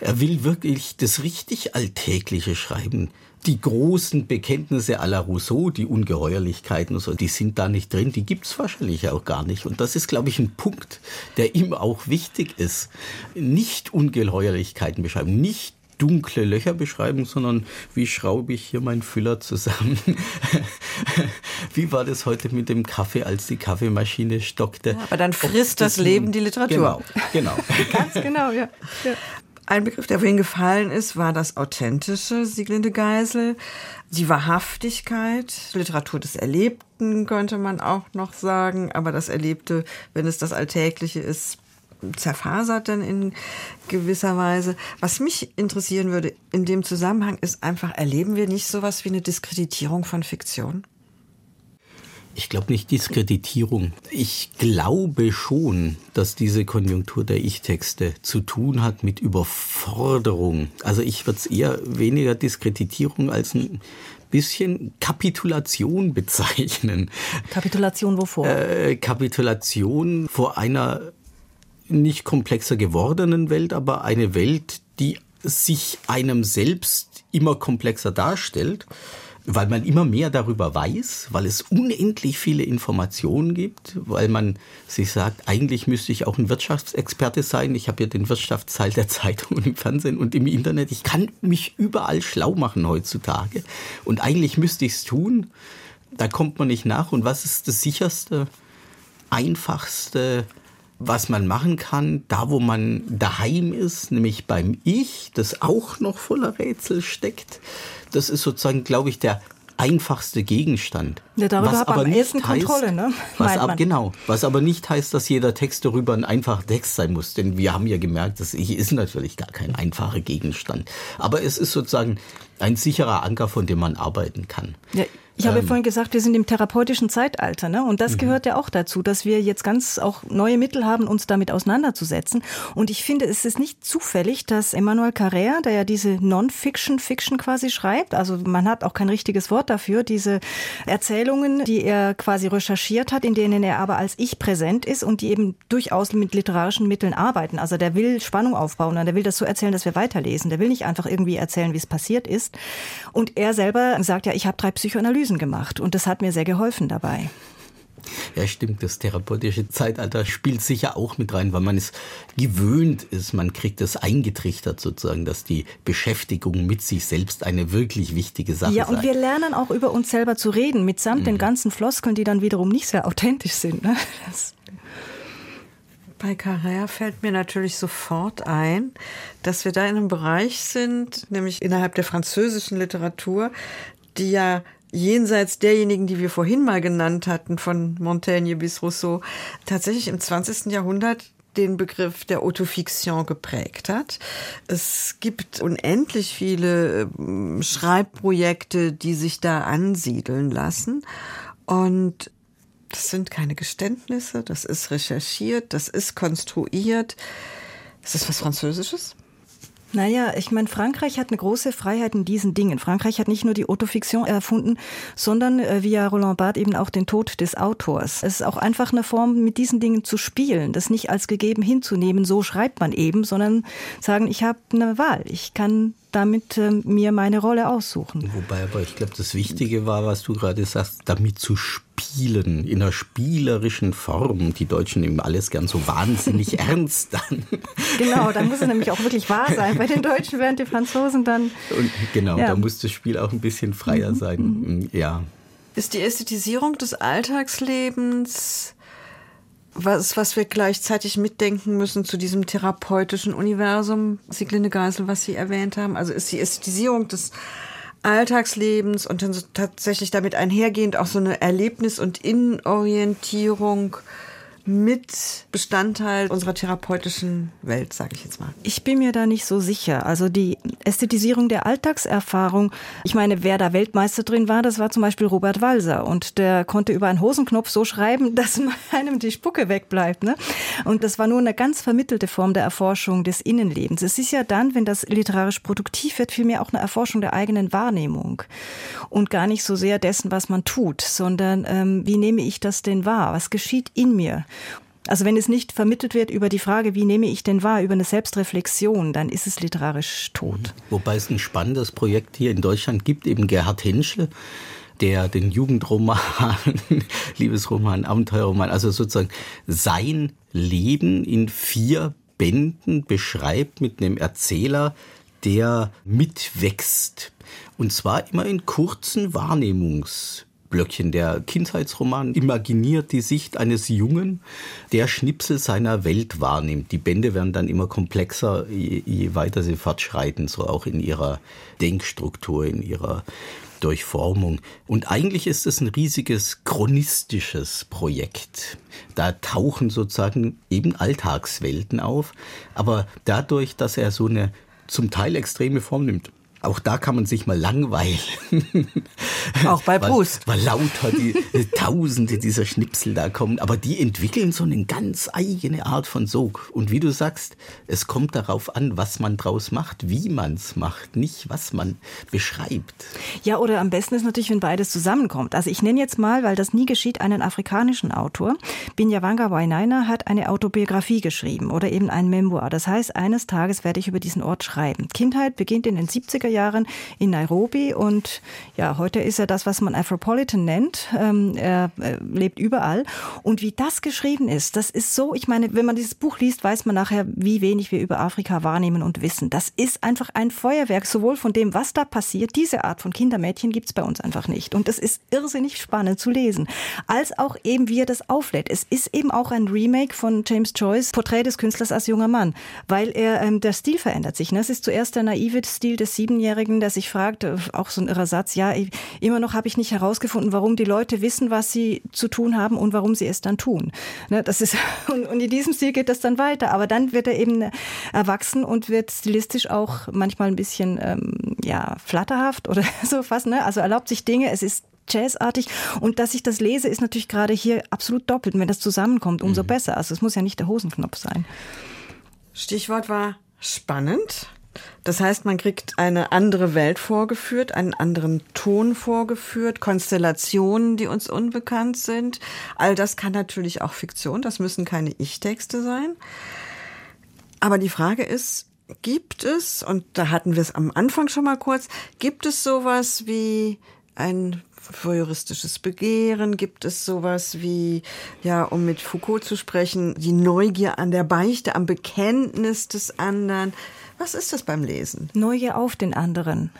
er will wirklich das richtig Alltägliche schreiben die großen Bekenntnisse à la Rousseau, die Ungeheuerlichkeiten und so, die sind da nicht drin, die gibt's wahrscheinlich auch gar nicht. Und das ist, glaube ich, ein Punkt, der ihm auch wichtig ist. Nicht Ungeheuerlichkeiten beschreiben, nicht dunkle Löcher beschreiben, sondern wie schraube ich hier meinen Füller zusammen? wie war das heute mit dem Kaffee, als die Kaffeemaschine stockte? Ja, aber dann frisst das, das Leben die Literatur. Genau, genau. Ganz genau, ja. ja. Ein Begriff, der vorhin gefallen ist, war das Authentische, Sieglinde Geisel. Die Wahrhaftigkeit, Literatur des Erlebten könnte man auch noch sagen, aber das Erlebte, wenn es das Alltägliche ist, zerfasert dann in gewisser Weise. Was mich interessieren würde in dem Zusammenhang ist einfach, erleben wir nicht sowas wie eine Diskreditierung von Fiktion? Ich glaube nicht Diskreditierung. Ich glaube schon, dass diese Konjunktur der Ich-Texte zu tun hat mit Überforderung. Also ich würde es eher weniger Diskreditierung als ein bisschen Kapitulation bezeichnen. Kapitulation wovor? Äh, Kapitulation vor einer nicht komplexer gewordenen Welt, aber eine Welt, die sich einem selbst immer komplexer darstellt weil man immer mehr darüber weiß, weil es unendlich viele Informationen gibt, weil man sich sagt, eigentlich müsste ich auch ein Wirtschaftsexperte sein. Ich habe ja den Wirtschaftsteil der Zeitung und im Fernsehen und im Internet. Ich kann mich überall schlau machen heutzutage. Und eigentlich müsste ich es tun. Da kommt man nicht nach. Und was ist das sicherste, einfachste, was man machen kann, da wo man daheim ist, nämlich beim Ich, das auch noch voller Rätsel steckt. Das ist sozusagen, glaube ich, der einfachste Gegenstand. Ja, darüber was hat man aber nicht heißt, Kontrolle, ne? Was ab, genau. Was aber nicht heißt, dass jeder Text darüber ein einfacher Text sein muss. Denn wir haben ja gemerkt, das Ich ist natürlich gar kein einfacher Gegenstand. Aber es ist sozusagen ein sicherer Anker, von dem man arbeiten kann. Ja, ich habe ähm, vorhin gesagt, wir sind im therapeutischen Zeitalter, ne? Und das mhm. gehört ja auch dazu, dass wir jetzt ganz auch neue Mittel haben, uns damit auseinanderzusetzen. Und ich finde, es ist nicht zufällig, dass Emmanuel Carrère, der ja diese Non-Fiction, Fiction quasi schreibt, also man hat auch kein richtiges Wort dafür, diese Erzählungen, die er quasi recherchiert hat, in denen er aber als Ich präsent ist und die eben durchaus mit literarischen Mitteln arbeiten. Also der will Spannung aufbauen und der will das so erzählen, dass wir weiterlesen. Der will nicht einfach irgendwie erzählen, wie es passiert ist. Und er selber sagt ja, ich habe drei Psychoanalysen Analysen gemacht und das hat mir sehr geholfen dabei. Ja, stimmt. Das therapeutische Zeitalter spielt sicher auch mit rein, weil man es gewöhnt ist. Man kriegt es eingetrichtert sozusagen, dass die Beschäftigung mit sich selbst eine wirklich wichtige Sache ist. Ja, und sei. wir lernen auch über uns selber zu reden, mitsamt mhm. den ganzen Floskeln, die dann wiederum nicht sehr authentisch sind. Ne? Bei Carrère fällt mir natürlich sofort ein, dass wir da in einem Bereich sind, nämlich innerhalb der französischen Literatur, die ja jenseits derjenigen, die wir vorhin mal genannt hatten, von Montaigne bis Rousseau, tatsächlich im 20. Jahrhundert den Begriff der Autofiction geprägt hat. Es gibt unendlich viele ähm, Schreibprojekte, die sich da ansiedeln lassen. Und das sind keine Geständnisse, das ist recherchiert, das ist konstruiert. Ist das was Französisches? Naja, ich meine, Frankreich hat eine große Freiheit in diesen Dingen. Frankreich hat nicht nur die Autofiktion erfunden, sondern äh, via Roland Barthes eben auch den Tod des Autors. Es ist auch einfach eine Form, mit diesen Dingen zu spielen, das nicht als gegeben hinzunehmen, so schreibt man eben, sondern sagen, ich habe eine Wahl, ich kann damit äh, mir meine Rolle aussuchen. Wobei aber ich glaube, das Wichtige war, was du gerade sagst, damit zu spielen, in einer spielerischen Form. Die Deutschen nehmen alles gern so wahnsinnig ernst dann. Genau, dann muss es nämlich auch wirklich wahr sein. Bei den Deutschen während die Franzosen dann. Und genau, ja. da muss das Spiel auch ein bisschen freier mhm. sein. Mhm. Ja. Ist die Ästhetisierung des Alltagslebens was, was wir gleichzeitig mitdenken müssen zu diesem therapeutischen Universum, Sieglinde Geisel, was Sie erwähnt haben. Also ist die Ästhetisierung des Alltagslebens und dann so tatsächlich damit einhergehend auch so eine Erlebnis- und Innenorientierung mit Bestandteil unserer therapeutischen Welt, sage ich jetzt mal. Ich bin mir da nicht so sicher. Also die Ästhetisierung der Alltagserfahrung, ich meine, wer da Weltmeister drin war, das war zum Beispiel Robert Walser und der konnte über einen Hosenknopf so schreiben, dass einem die Spucke wegbleibt. Ne? Und das war nur eine ganz vermittelte Form der Erforschung des Innenlebens. Es ist ja dann, wenn das literarisch produktiv wird, vielmehr auch eine Erforschung der eigenen Wahrnehmung und gar nicht so sehr dessen, was man tut, sondern ähm, wie nehme ich das denn wahr? Was geschieht in mir? Also wenn es nicht vermittelt wird über die Frage, wie nehme ich denn wahr, über eine Selbstreflexion, dann ist es literarisch tot. Wobei es ein spannendes Projekt hier in Deutschland gibt, eben Gerhard Henschel, der den Jugendroman, Liebesroman, Abenteuerroman, also sozusagen sein Leben in vier Bänden beschreibt mit einem Erzähler, der mitwächst. Und zwar immer in kurzen Wahrnehmungs Blöckchen. Der Kindheitsroman imaginiert die Sicht eines Jungen, der Schnipsel seiner Welt wahrnimmt. Die Bände werden dann immer komplexer, je, je weiter sie fortschreiten, so auch in ihrer Denkstruktur, in ihrer Durchformung. Und eigentlich ist es ein riesiges chronistisches Projekt. Da tauchen sozusagen eben Alltagswelten auf, aber dadurch, dass er so eine zum Teil extreme Form nimmt, auch da kann man sich mal langweilen. Auch bei Brust. Weil, weil lauter die Tausende dieser Schnipsel da kommen. Aber die entwickeln so eine ganz eigene Art von Sog. Und wie du sagst, es kommt darauf an, was man draus macht, wie man es macht, nicht was man beschreibt. Ja, oder am besten ist natürlich, wenn beides zusammenkommt. Also ich nenne jetzt mal, weil das nie geschieht, einen afrikanischen Autor. Binyavanga Wainaina hat eine Autobiografie geschrieben oder eben ein Memoir. Das heißt, eines Tages werde ich über diesen Ort schreiben. Kindheit beginnt in den 70er Jahren in Nairobi und ja, heute ist er das, was man Afropolitan nennt. Ähm, er äh, lebt überall. Und wie das geschrieben ist, das ist so, ich meine, wenn man dieses Buch liest, weiß man nachher, wie wenig wir über Afrika wahrnehmen und wissen. Das ist einfach ein Feuerwerk, sowohl von dem, was da passiert, diese Art von Kindermädchen gibt es bei uns einfach nicht. Und das ist irrsinnig spannend zu lesen. Als auch eben, wie er das auflädt. Es ist eben auch ein Remake von James Joyce, Porträt des Künstlers als junger Mann, weil er, ähm, der Stil verändert sich. Ne? Es ist zuerst der naive Stil des Siebenjährigen, der sich fragt, auch so ein irrer Satz, ja, immer noch habe ich nicht herausgefunden, warum die Leute wissen, was sie zu tun haben und warum sie es dann tun. Ne, das ist, und, und in diesem Stil geht das dann weiter. Aber dann wird er eben erwachsen und wird stilistisch auch manchmal ein bisschen ähm, ja, flatterhaft oder so fast. Ne? Also erlaubt sich Dinge. Es ist jazzartig. Und dass ich das lese, ist natürlich gerade hier absolut doppelt. Und wenn das zusammenkommt, umso mhm. besser. Also es muss ja nicht der Hosenknopf sein. Stichwort war spannend. Das heißt, man kriegt eine andere Welt vorgeführt, einen anderen Ton vorgeführt, Konstellationen, die uns unbekannt sind. All das kann natürlich auch Fiktion, das müssen keine Ich-Texte sein. Aber die Frage ist, gibt es, und da hatten wir es am Anfang schon mal kurz, gibt es sowas wie ein voyeuristisches Begehren? Gibt es sowas wie, ja, um mit Foucault zu sprechen, die Neugier an der Beichte, am Bekenntnis des anderen? Was ist das beim Lesen? Neugier auf den anderen.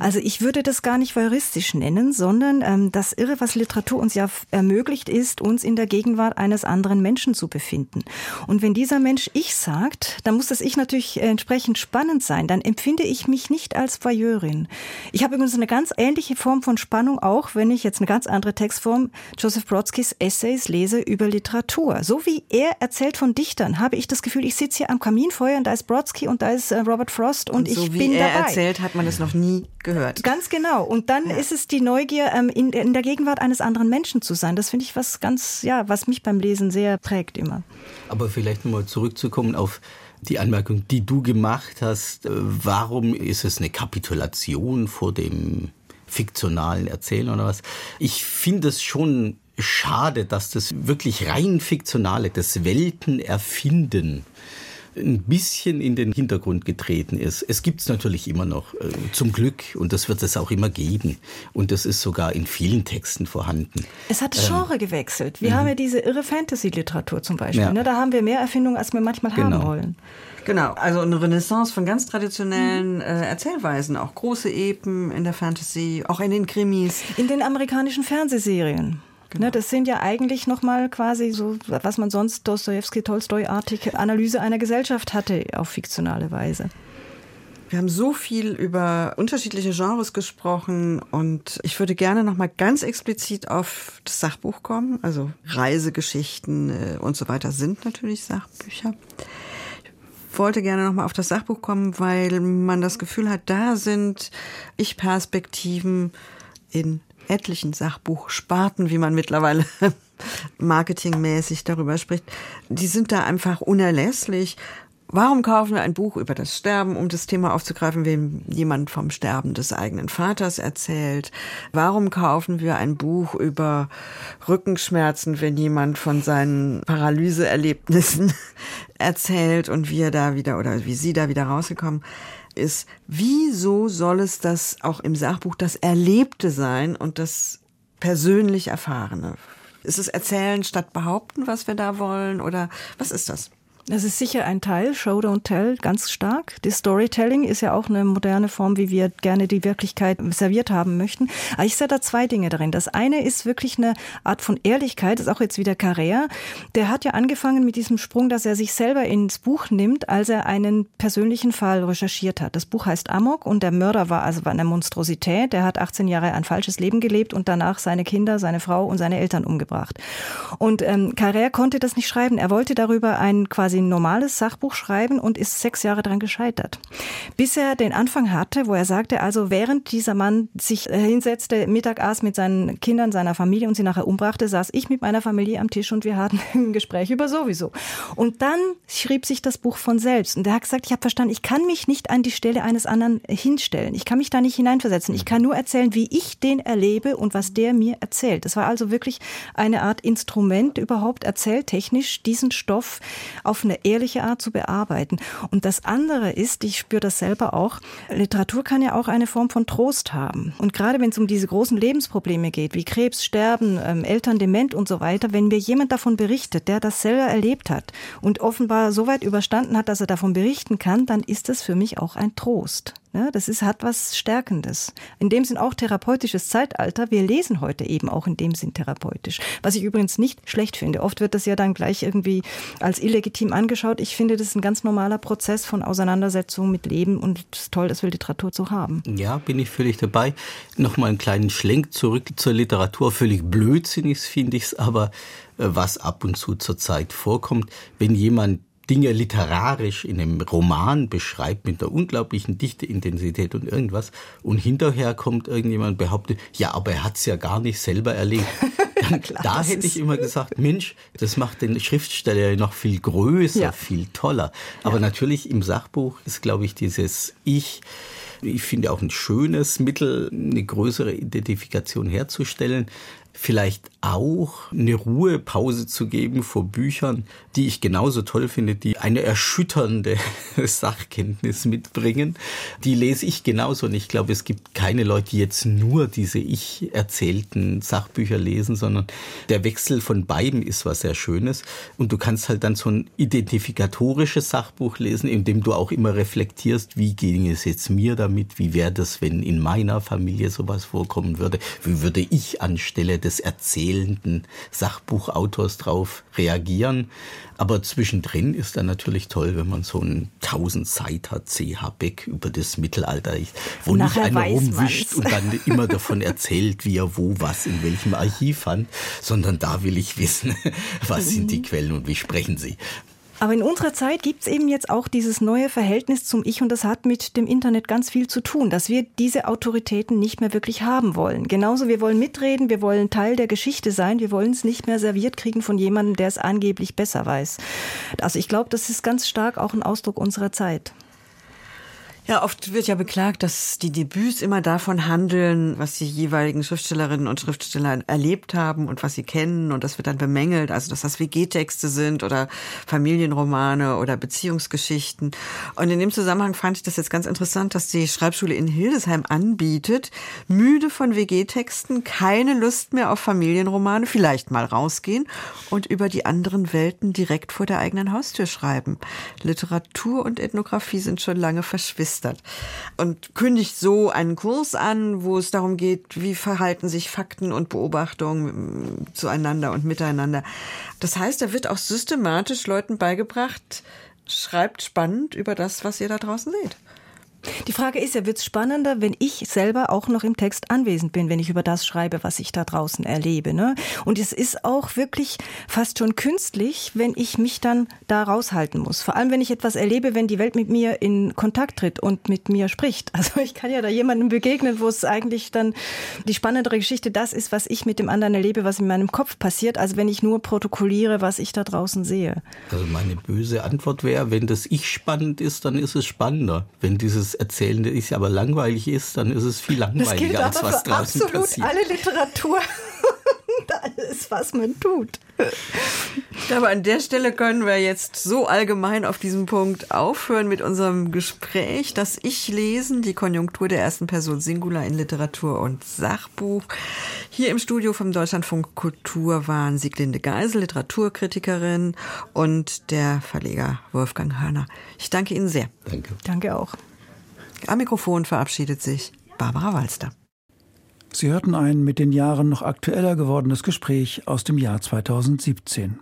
Also ich würde das gar nicht voyeuristisch nennen, sondern ähm, das Irre, was Literatur uns ja ermöglicht, ist, uns in der Gegenwart eines anderen Menschen zu befinden. Und wenn dieser Mensch Ich sagt, dann muss das Ich natürlich entsprechend spannend sein. Dann empfinde ich mich nicht als Voyeurin. Ich habe übrigens eine ganz ähnliche Form von Spannung auch, wenn ich jetzt eine ganz andere Textform Joseph Brodskys Essays lese über Literatur. So wie er erzählt von Dichtern, habe ich das Gefühl, ich sitze hier am Kaminfeuer und da ist Brodsky und da ist äh, Robert Frost und, und so ich wie bin er dabei. erzählt, hat man es noch nie gehört. Ganz genau. Und dann ja. ist es die Neugier, ähm, in, in der Gegenwart eines anderen Menschen zu sein. Das finde ich was ganz, ja, was mich beim Lesen sehr prägt immer. Aber vielleicht nochmal zurückzukommen auf die Anmerkung, die du gemacht hast. Äh, warum ist es eine Kapitulation vor dem fiktionalen Erzählen oder was? Ich finde es schon schade, dass das wirklich rein fiktionale, das Weltenerfinden ein bisschen in den Hintergrund getreten ist. Es gibt es natürlich immer noch, äh, zum Glück, und das wird es auch immer geben. Und das ist sogar in vielen Texten vorhanden. Es hat das ähm, Genre ähm, gewechselt. Wir mhm. haben ja diese irre Fantasy-Literatur zum Beispiel. Ja. Ne? Da haben wir mehr Erfindungen, als wir manchmal genau. haben wollen. Genau, also eine Renaissance von ganz traditionellen mhm. äh, Erzählweisen, auch große Epen in der Fantasy, auch in den Krimis. In den amerikanischen Fernsehserien. Genau. Ne, das sind ja eigentlich nochmal quasi so, was man sonst Dostoevsky, Tolstoi-artig Analyse einer Gesellschaft hatte auf fiktionale Weise. Wir haben so viel über unterschiedliche Genres gesprochen und ich würde gerne noch mal ganz explizit auf das Sachbuch kommen. Also Reisegeschichten äh, und so weiter sind natürlich Sachbücher. Ich wollte gerne noch mal auf das Sachbuch kommen, weil man das Gefühl hat, da sind Ich-Perspektiven in etlichen Sachbuchsparten, wie man mittlerweile marketingmäßig darüber spricht, die sind da einfach unerlässlich. Warum kaufen wir ein Buch über das Sterben, um das Thema aufzugreifen, wenn jemand vom Sterben des eigenen Vaters erzählt? Warum kaufen wir ein Buch über Rückenschmerzen, wenn jemand von seinen Paralyseerlebnissen erzählt und wie er da wieder oder wie sie da wieder rausgekommen ist? Wieso soll es das auch im Sachbuch das Erlebte sein und das persönlich Erfahrene? Ist es Erzählen statt Behaupten, was wir da wollen? Oder was ist das? Das ist sicher ein Teil, Show, Don't Tell, ganz stark. Die Storytelling ist ja auch eine moderne Form, wie wir gerne die Wirklichkeit serviert haben möchten. Aber ich sehe da zwei Dinge darin. Das eine ist wirklich eine Art von Ehrlichkeit, das ist auch jetzt wieder Carrère. Der hat ja angefangen mit diesem Sprung, dass er sich selber ins Buch nimmt, als er einen persönlichen Fall recherchiert hat. Das Buch heißt Amok und der Mörder war also eine Monstrosität. Der hat 18 Jahre ein falsches Leben gelebt und danach seine Kinder, seine Frau und seine Eltern umgebracht. Und ähm, Carrère konnte das nicht schreiben. Er wollte darüber ein quasi quasi ein normales Sachbuch schreiben und ist sechs Jahre daran gescheitert. Bis er den Anfang hatte, wo er sagte, also während dieser Mann sich äh, hinsetzte, Mittag aß mit seinen Kindern, seiner Familie und sie nachher umbrachte, saß ich mit meiner Familie am Tisch und wir hatten ein Gespräch über sowieso. Und dann schrieb sich das Buch von selbst. Und er hat gesagt, ich habe verstanden, ich kann mich nicht an die Stelle eines anderen hinstellen. Ich kann mich da nicht hineinversetzen. Ich kann nur erzählen, wie ich den erlebe und was der mir erzählt. Das war also wirklich eine Art Instrument überhaupt erzähltechnisch, diesen Stoff auf eine ehrliche Art zu bearbeiten. Und das andere ist, ich spüre das selber auch, Literatur kann ja auch eine Form von Trost haben. Und gerade wenn es um diese großen Lebensprobleme geht, wie Krebs, Sterben, ähm, Eltern dement und so weiter, wenn mir jemand davon berichtet, der das selber erlebt hat und offenbar so weit überstanden hat, dass er davon berichten kann, dann ist das für mich auch ein Trost. Ja, das ist, hat was Stärkendes. In dem Sinn auch therapeutisches Zeitalter. Wir lesen heute eben auch in dem Sinn therapeutisch. Was ich übrigens nicht schlecht finde. Oft wird das ja dann gleich irgendwie als illegitim angeschaut. Ich finde, das ist ein ganz normaler Prozess von Auseinandersetzung mit Leben und es ist toll, dass wir Literatur zu haben. Ja, bin ich völlig dabei. Nochmal einen kleinen Schlenk zurück zur Literatur. Völlig blödsinnig finde ich es aber, äh, was ab und zu zur Zeit vorkommt. Wenn jemand Dinge literarisch in einem Roman beschreibt mit einer unglaublichen Dichte, Intensität und irgendwas und hinterher kommt irgendjemand behauptet, ja, aber er hat's ja gar nicht selber erlebt. Dann, Klar, da hätte ich immer gesagt, Mensch, das macht den Schriftsteller noch viel größer, ja. viel toller. Aber ja. natürlich im Sachbuch ist, glaube ich, dieses Ich, ich finde auch ein schönes Mittel, eine größere Identifikation herzustellen vielleicht auch eine Ruhepause zu geben vor Büchern, die ich genauso toll finde, die eine erschütternde Sachkenntnis mitbringen. Die lese ich genauso und ich glaube, es gibt keine Leute, die jetzt nur diese ich erzählten Sachbücher lesen, sondern der Wechsel von beiden ist was sehr Schönes und du kannst halt dann so ein identifikatorisches Sachbuch lesen, in dem du auch immer reflektierst, wie ging es jetzt mir damit, wie wäre das, wenn in meiner Familie sowas vorkommen würde, wie würde ich anstelle des erzählenden Sachbuchautors drauf reagieren. Aber zwischendrin ist dann natürlich toll, wenn man so einen 1000 Seiter CH Beck über das Mittelalter, wo Nachher nicht einer rumwischt und dann immer davon erzählt, wie er wo was in welchem Archiv fand, sondern da will ich wissen, was sind die mhm. Quellen und wie sprechen sie. Aber in unserer Zeit gibt es eben jetzt auch dieses neue Verhältnis zum Ich und das hat mit dem Internet ganz viel zu tun, dass wir diese Autoritäten nicht mehr wirklich haben wollen. Genauso, wir wollen mitreden, wir wollen Teil der Geschichte sein, wir wollen es nicht mehr serviert kriegen von jemandem, der es angeblich besser weiß. Also ich glaube, das ist ganz stark auch ein Ausdruck unserer Zeit. Ja, oft wird ja beklagt, dass die Debüts immer davon handeln, was die jeweiligen Schriftstellerinnen und Schriftsteller erlebt haben und was sie kennen. Und das wird dann bemängelt, also dass das WG-Texte sind oder Familienromane oder Beziehungsgeschichten. Und in dem Zusammenhang fand ich das jetzt ganz interessant, dass die Schreibschule in Hildesheim anbietet, müde von WG-Texten, keine Lust mehr auf Familienromane, vielleicht mal rausgehen und über die anderen Welten direkt vor der eigenen Haustür schreiben. Literatur und Ethnographie sind schon lange verschwistert begeistert und kündigt so einen Kurs an, wo es darum geht, wie verhalten sich Fakten und Beobachtungen zueinander und miteinander. Das heißt, da wird auch systematisch Leuten beigebracht, schreibt spannend über das, was ihr da draußen seht. Die Frage ist ja, wird es spannender, wenn ich selber auch noch im Text anwesend bin, wenn ich über das schreibe, was ich da draußen erlebe. Ne? Und es ist auch wirklich fast schon künstlich, wenn ich mich dann da raushalten muss. Vor allem, wenn ich etwas erlebe, wenn die Welt mit mir in Kontakt tritt und mit mir spricht. Also ich kann ja da jemandem begegnen, wo es eigentlich dann die spannendere Geschichte das ist, was ich mit dem anderen erlebe, was in meinem Kopf passiert, als wenn ich nur protokolliere, was ich da draußen sehe. Also meine böse Antwort wäre, wenn das Ich spannend ist, dann ist es spannender. Wenn dieses Erzählende ist, aber langweilig ist, dann ist es viel langweiliger, als was draußen absolut passiert. alle Literatur alles, was man tut. Aber an der Stelle können wir jetzt so allgemein auf diesem Punkt aufhören mit unserem Gespräch. Das Ich lesen, die Konjunktur der ersten Person Singular in Literatur und Sachbuch. Hier im Studio vom Deutschlandfunk Kultur waren Sieglinde Geisel, Literaturkritikerin und der Verleger Wolfgang Hörner. Ich danke Ihnen sehr. Danke. Danke auch. Am Mikrofon verabschiedet sich Barbara Walster. Sie hörten ein mit den Jahren noch aktueller gewordenes Gespräch aus dem Jahr 2017.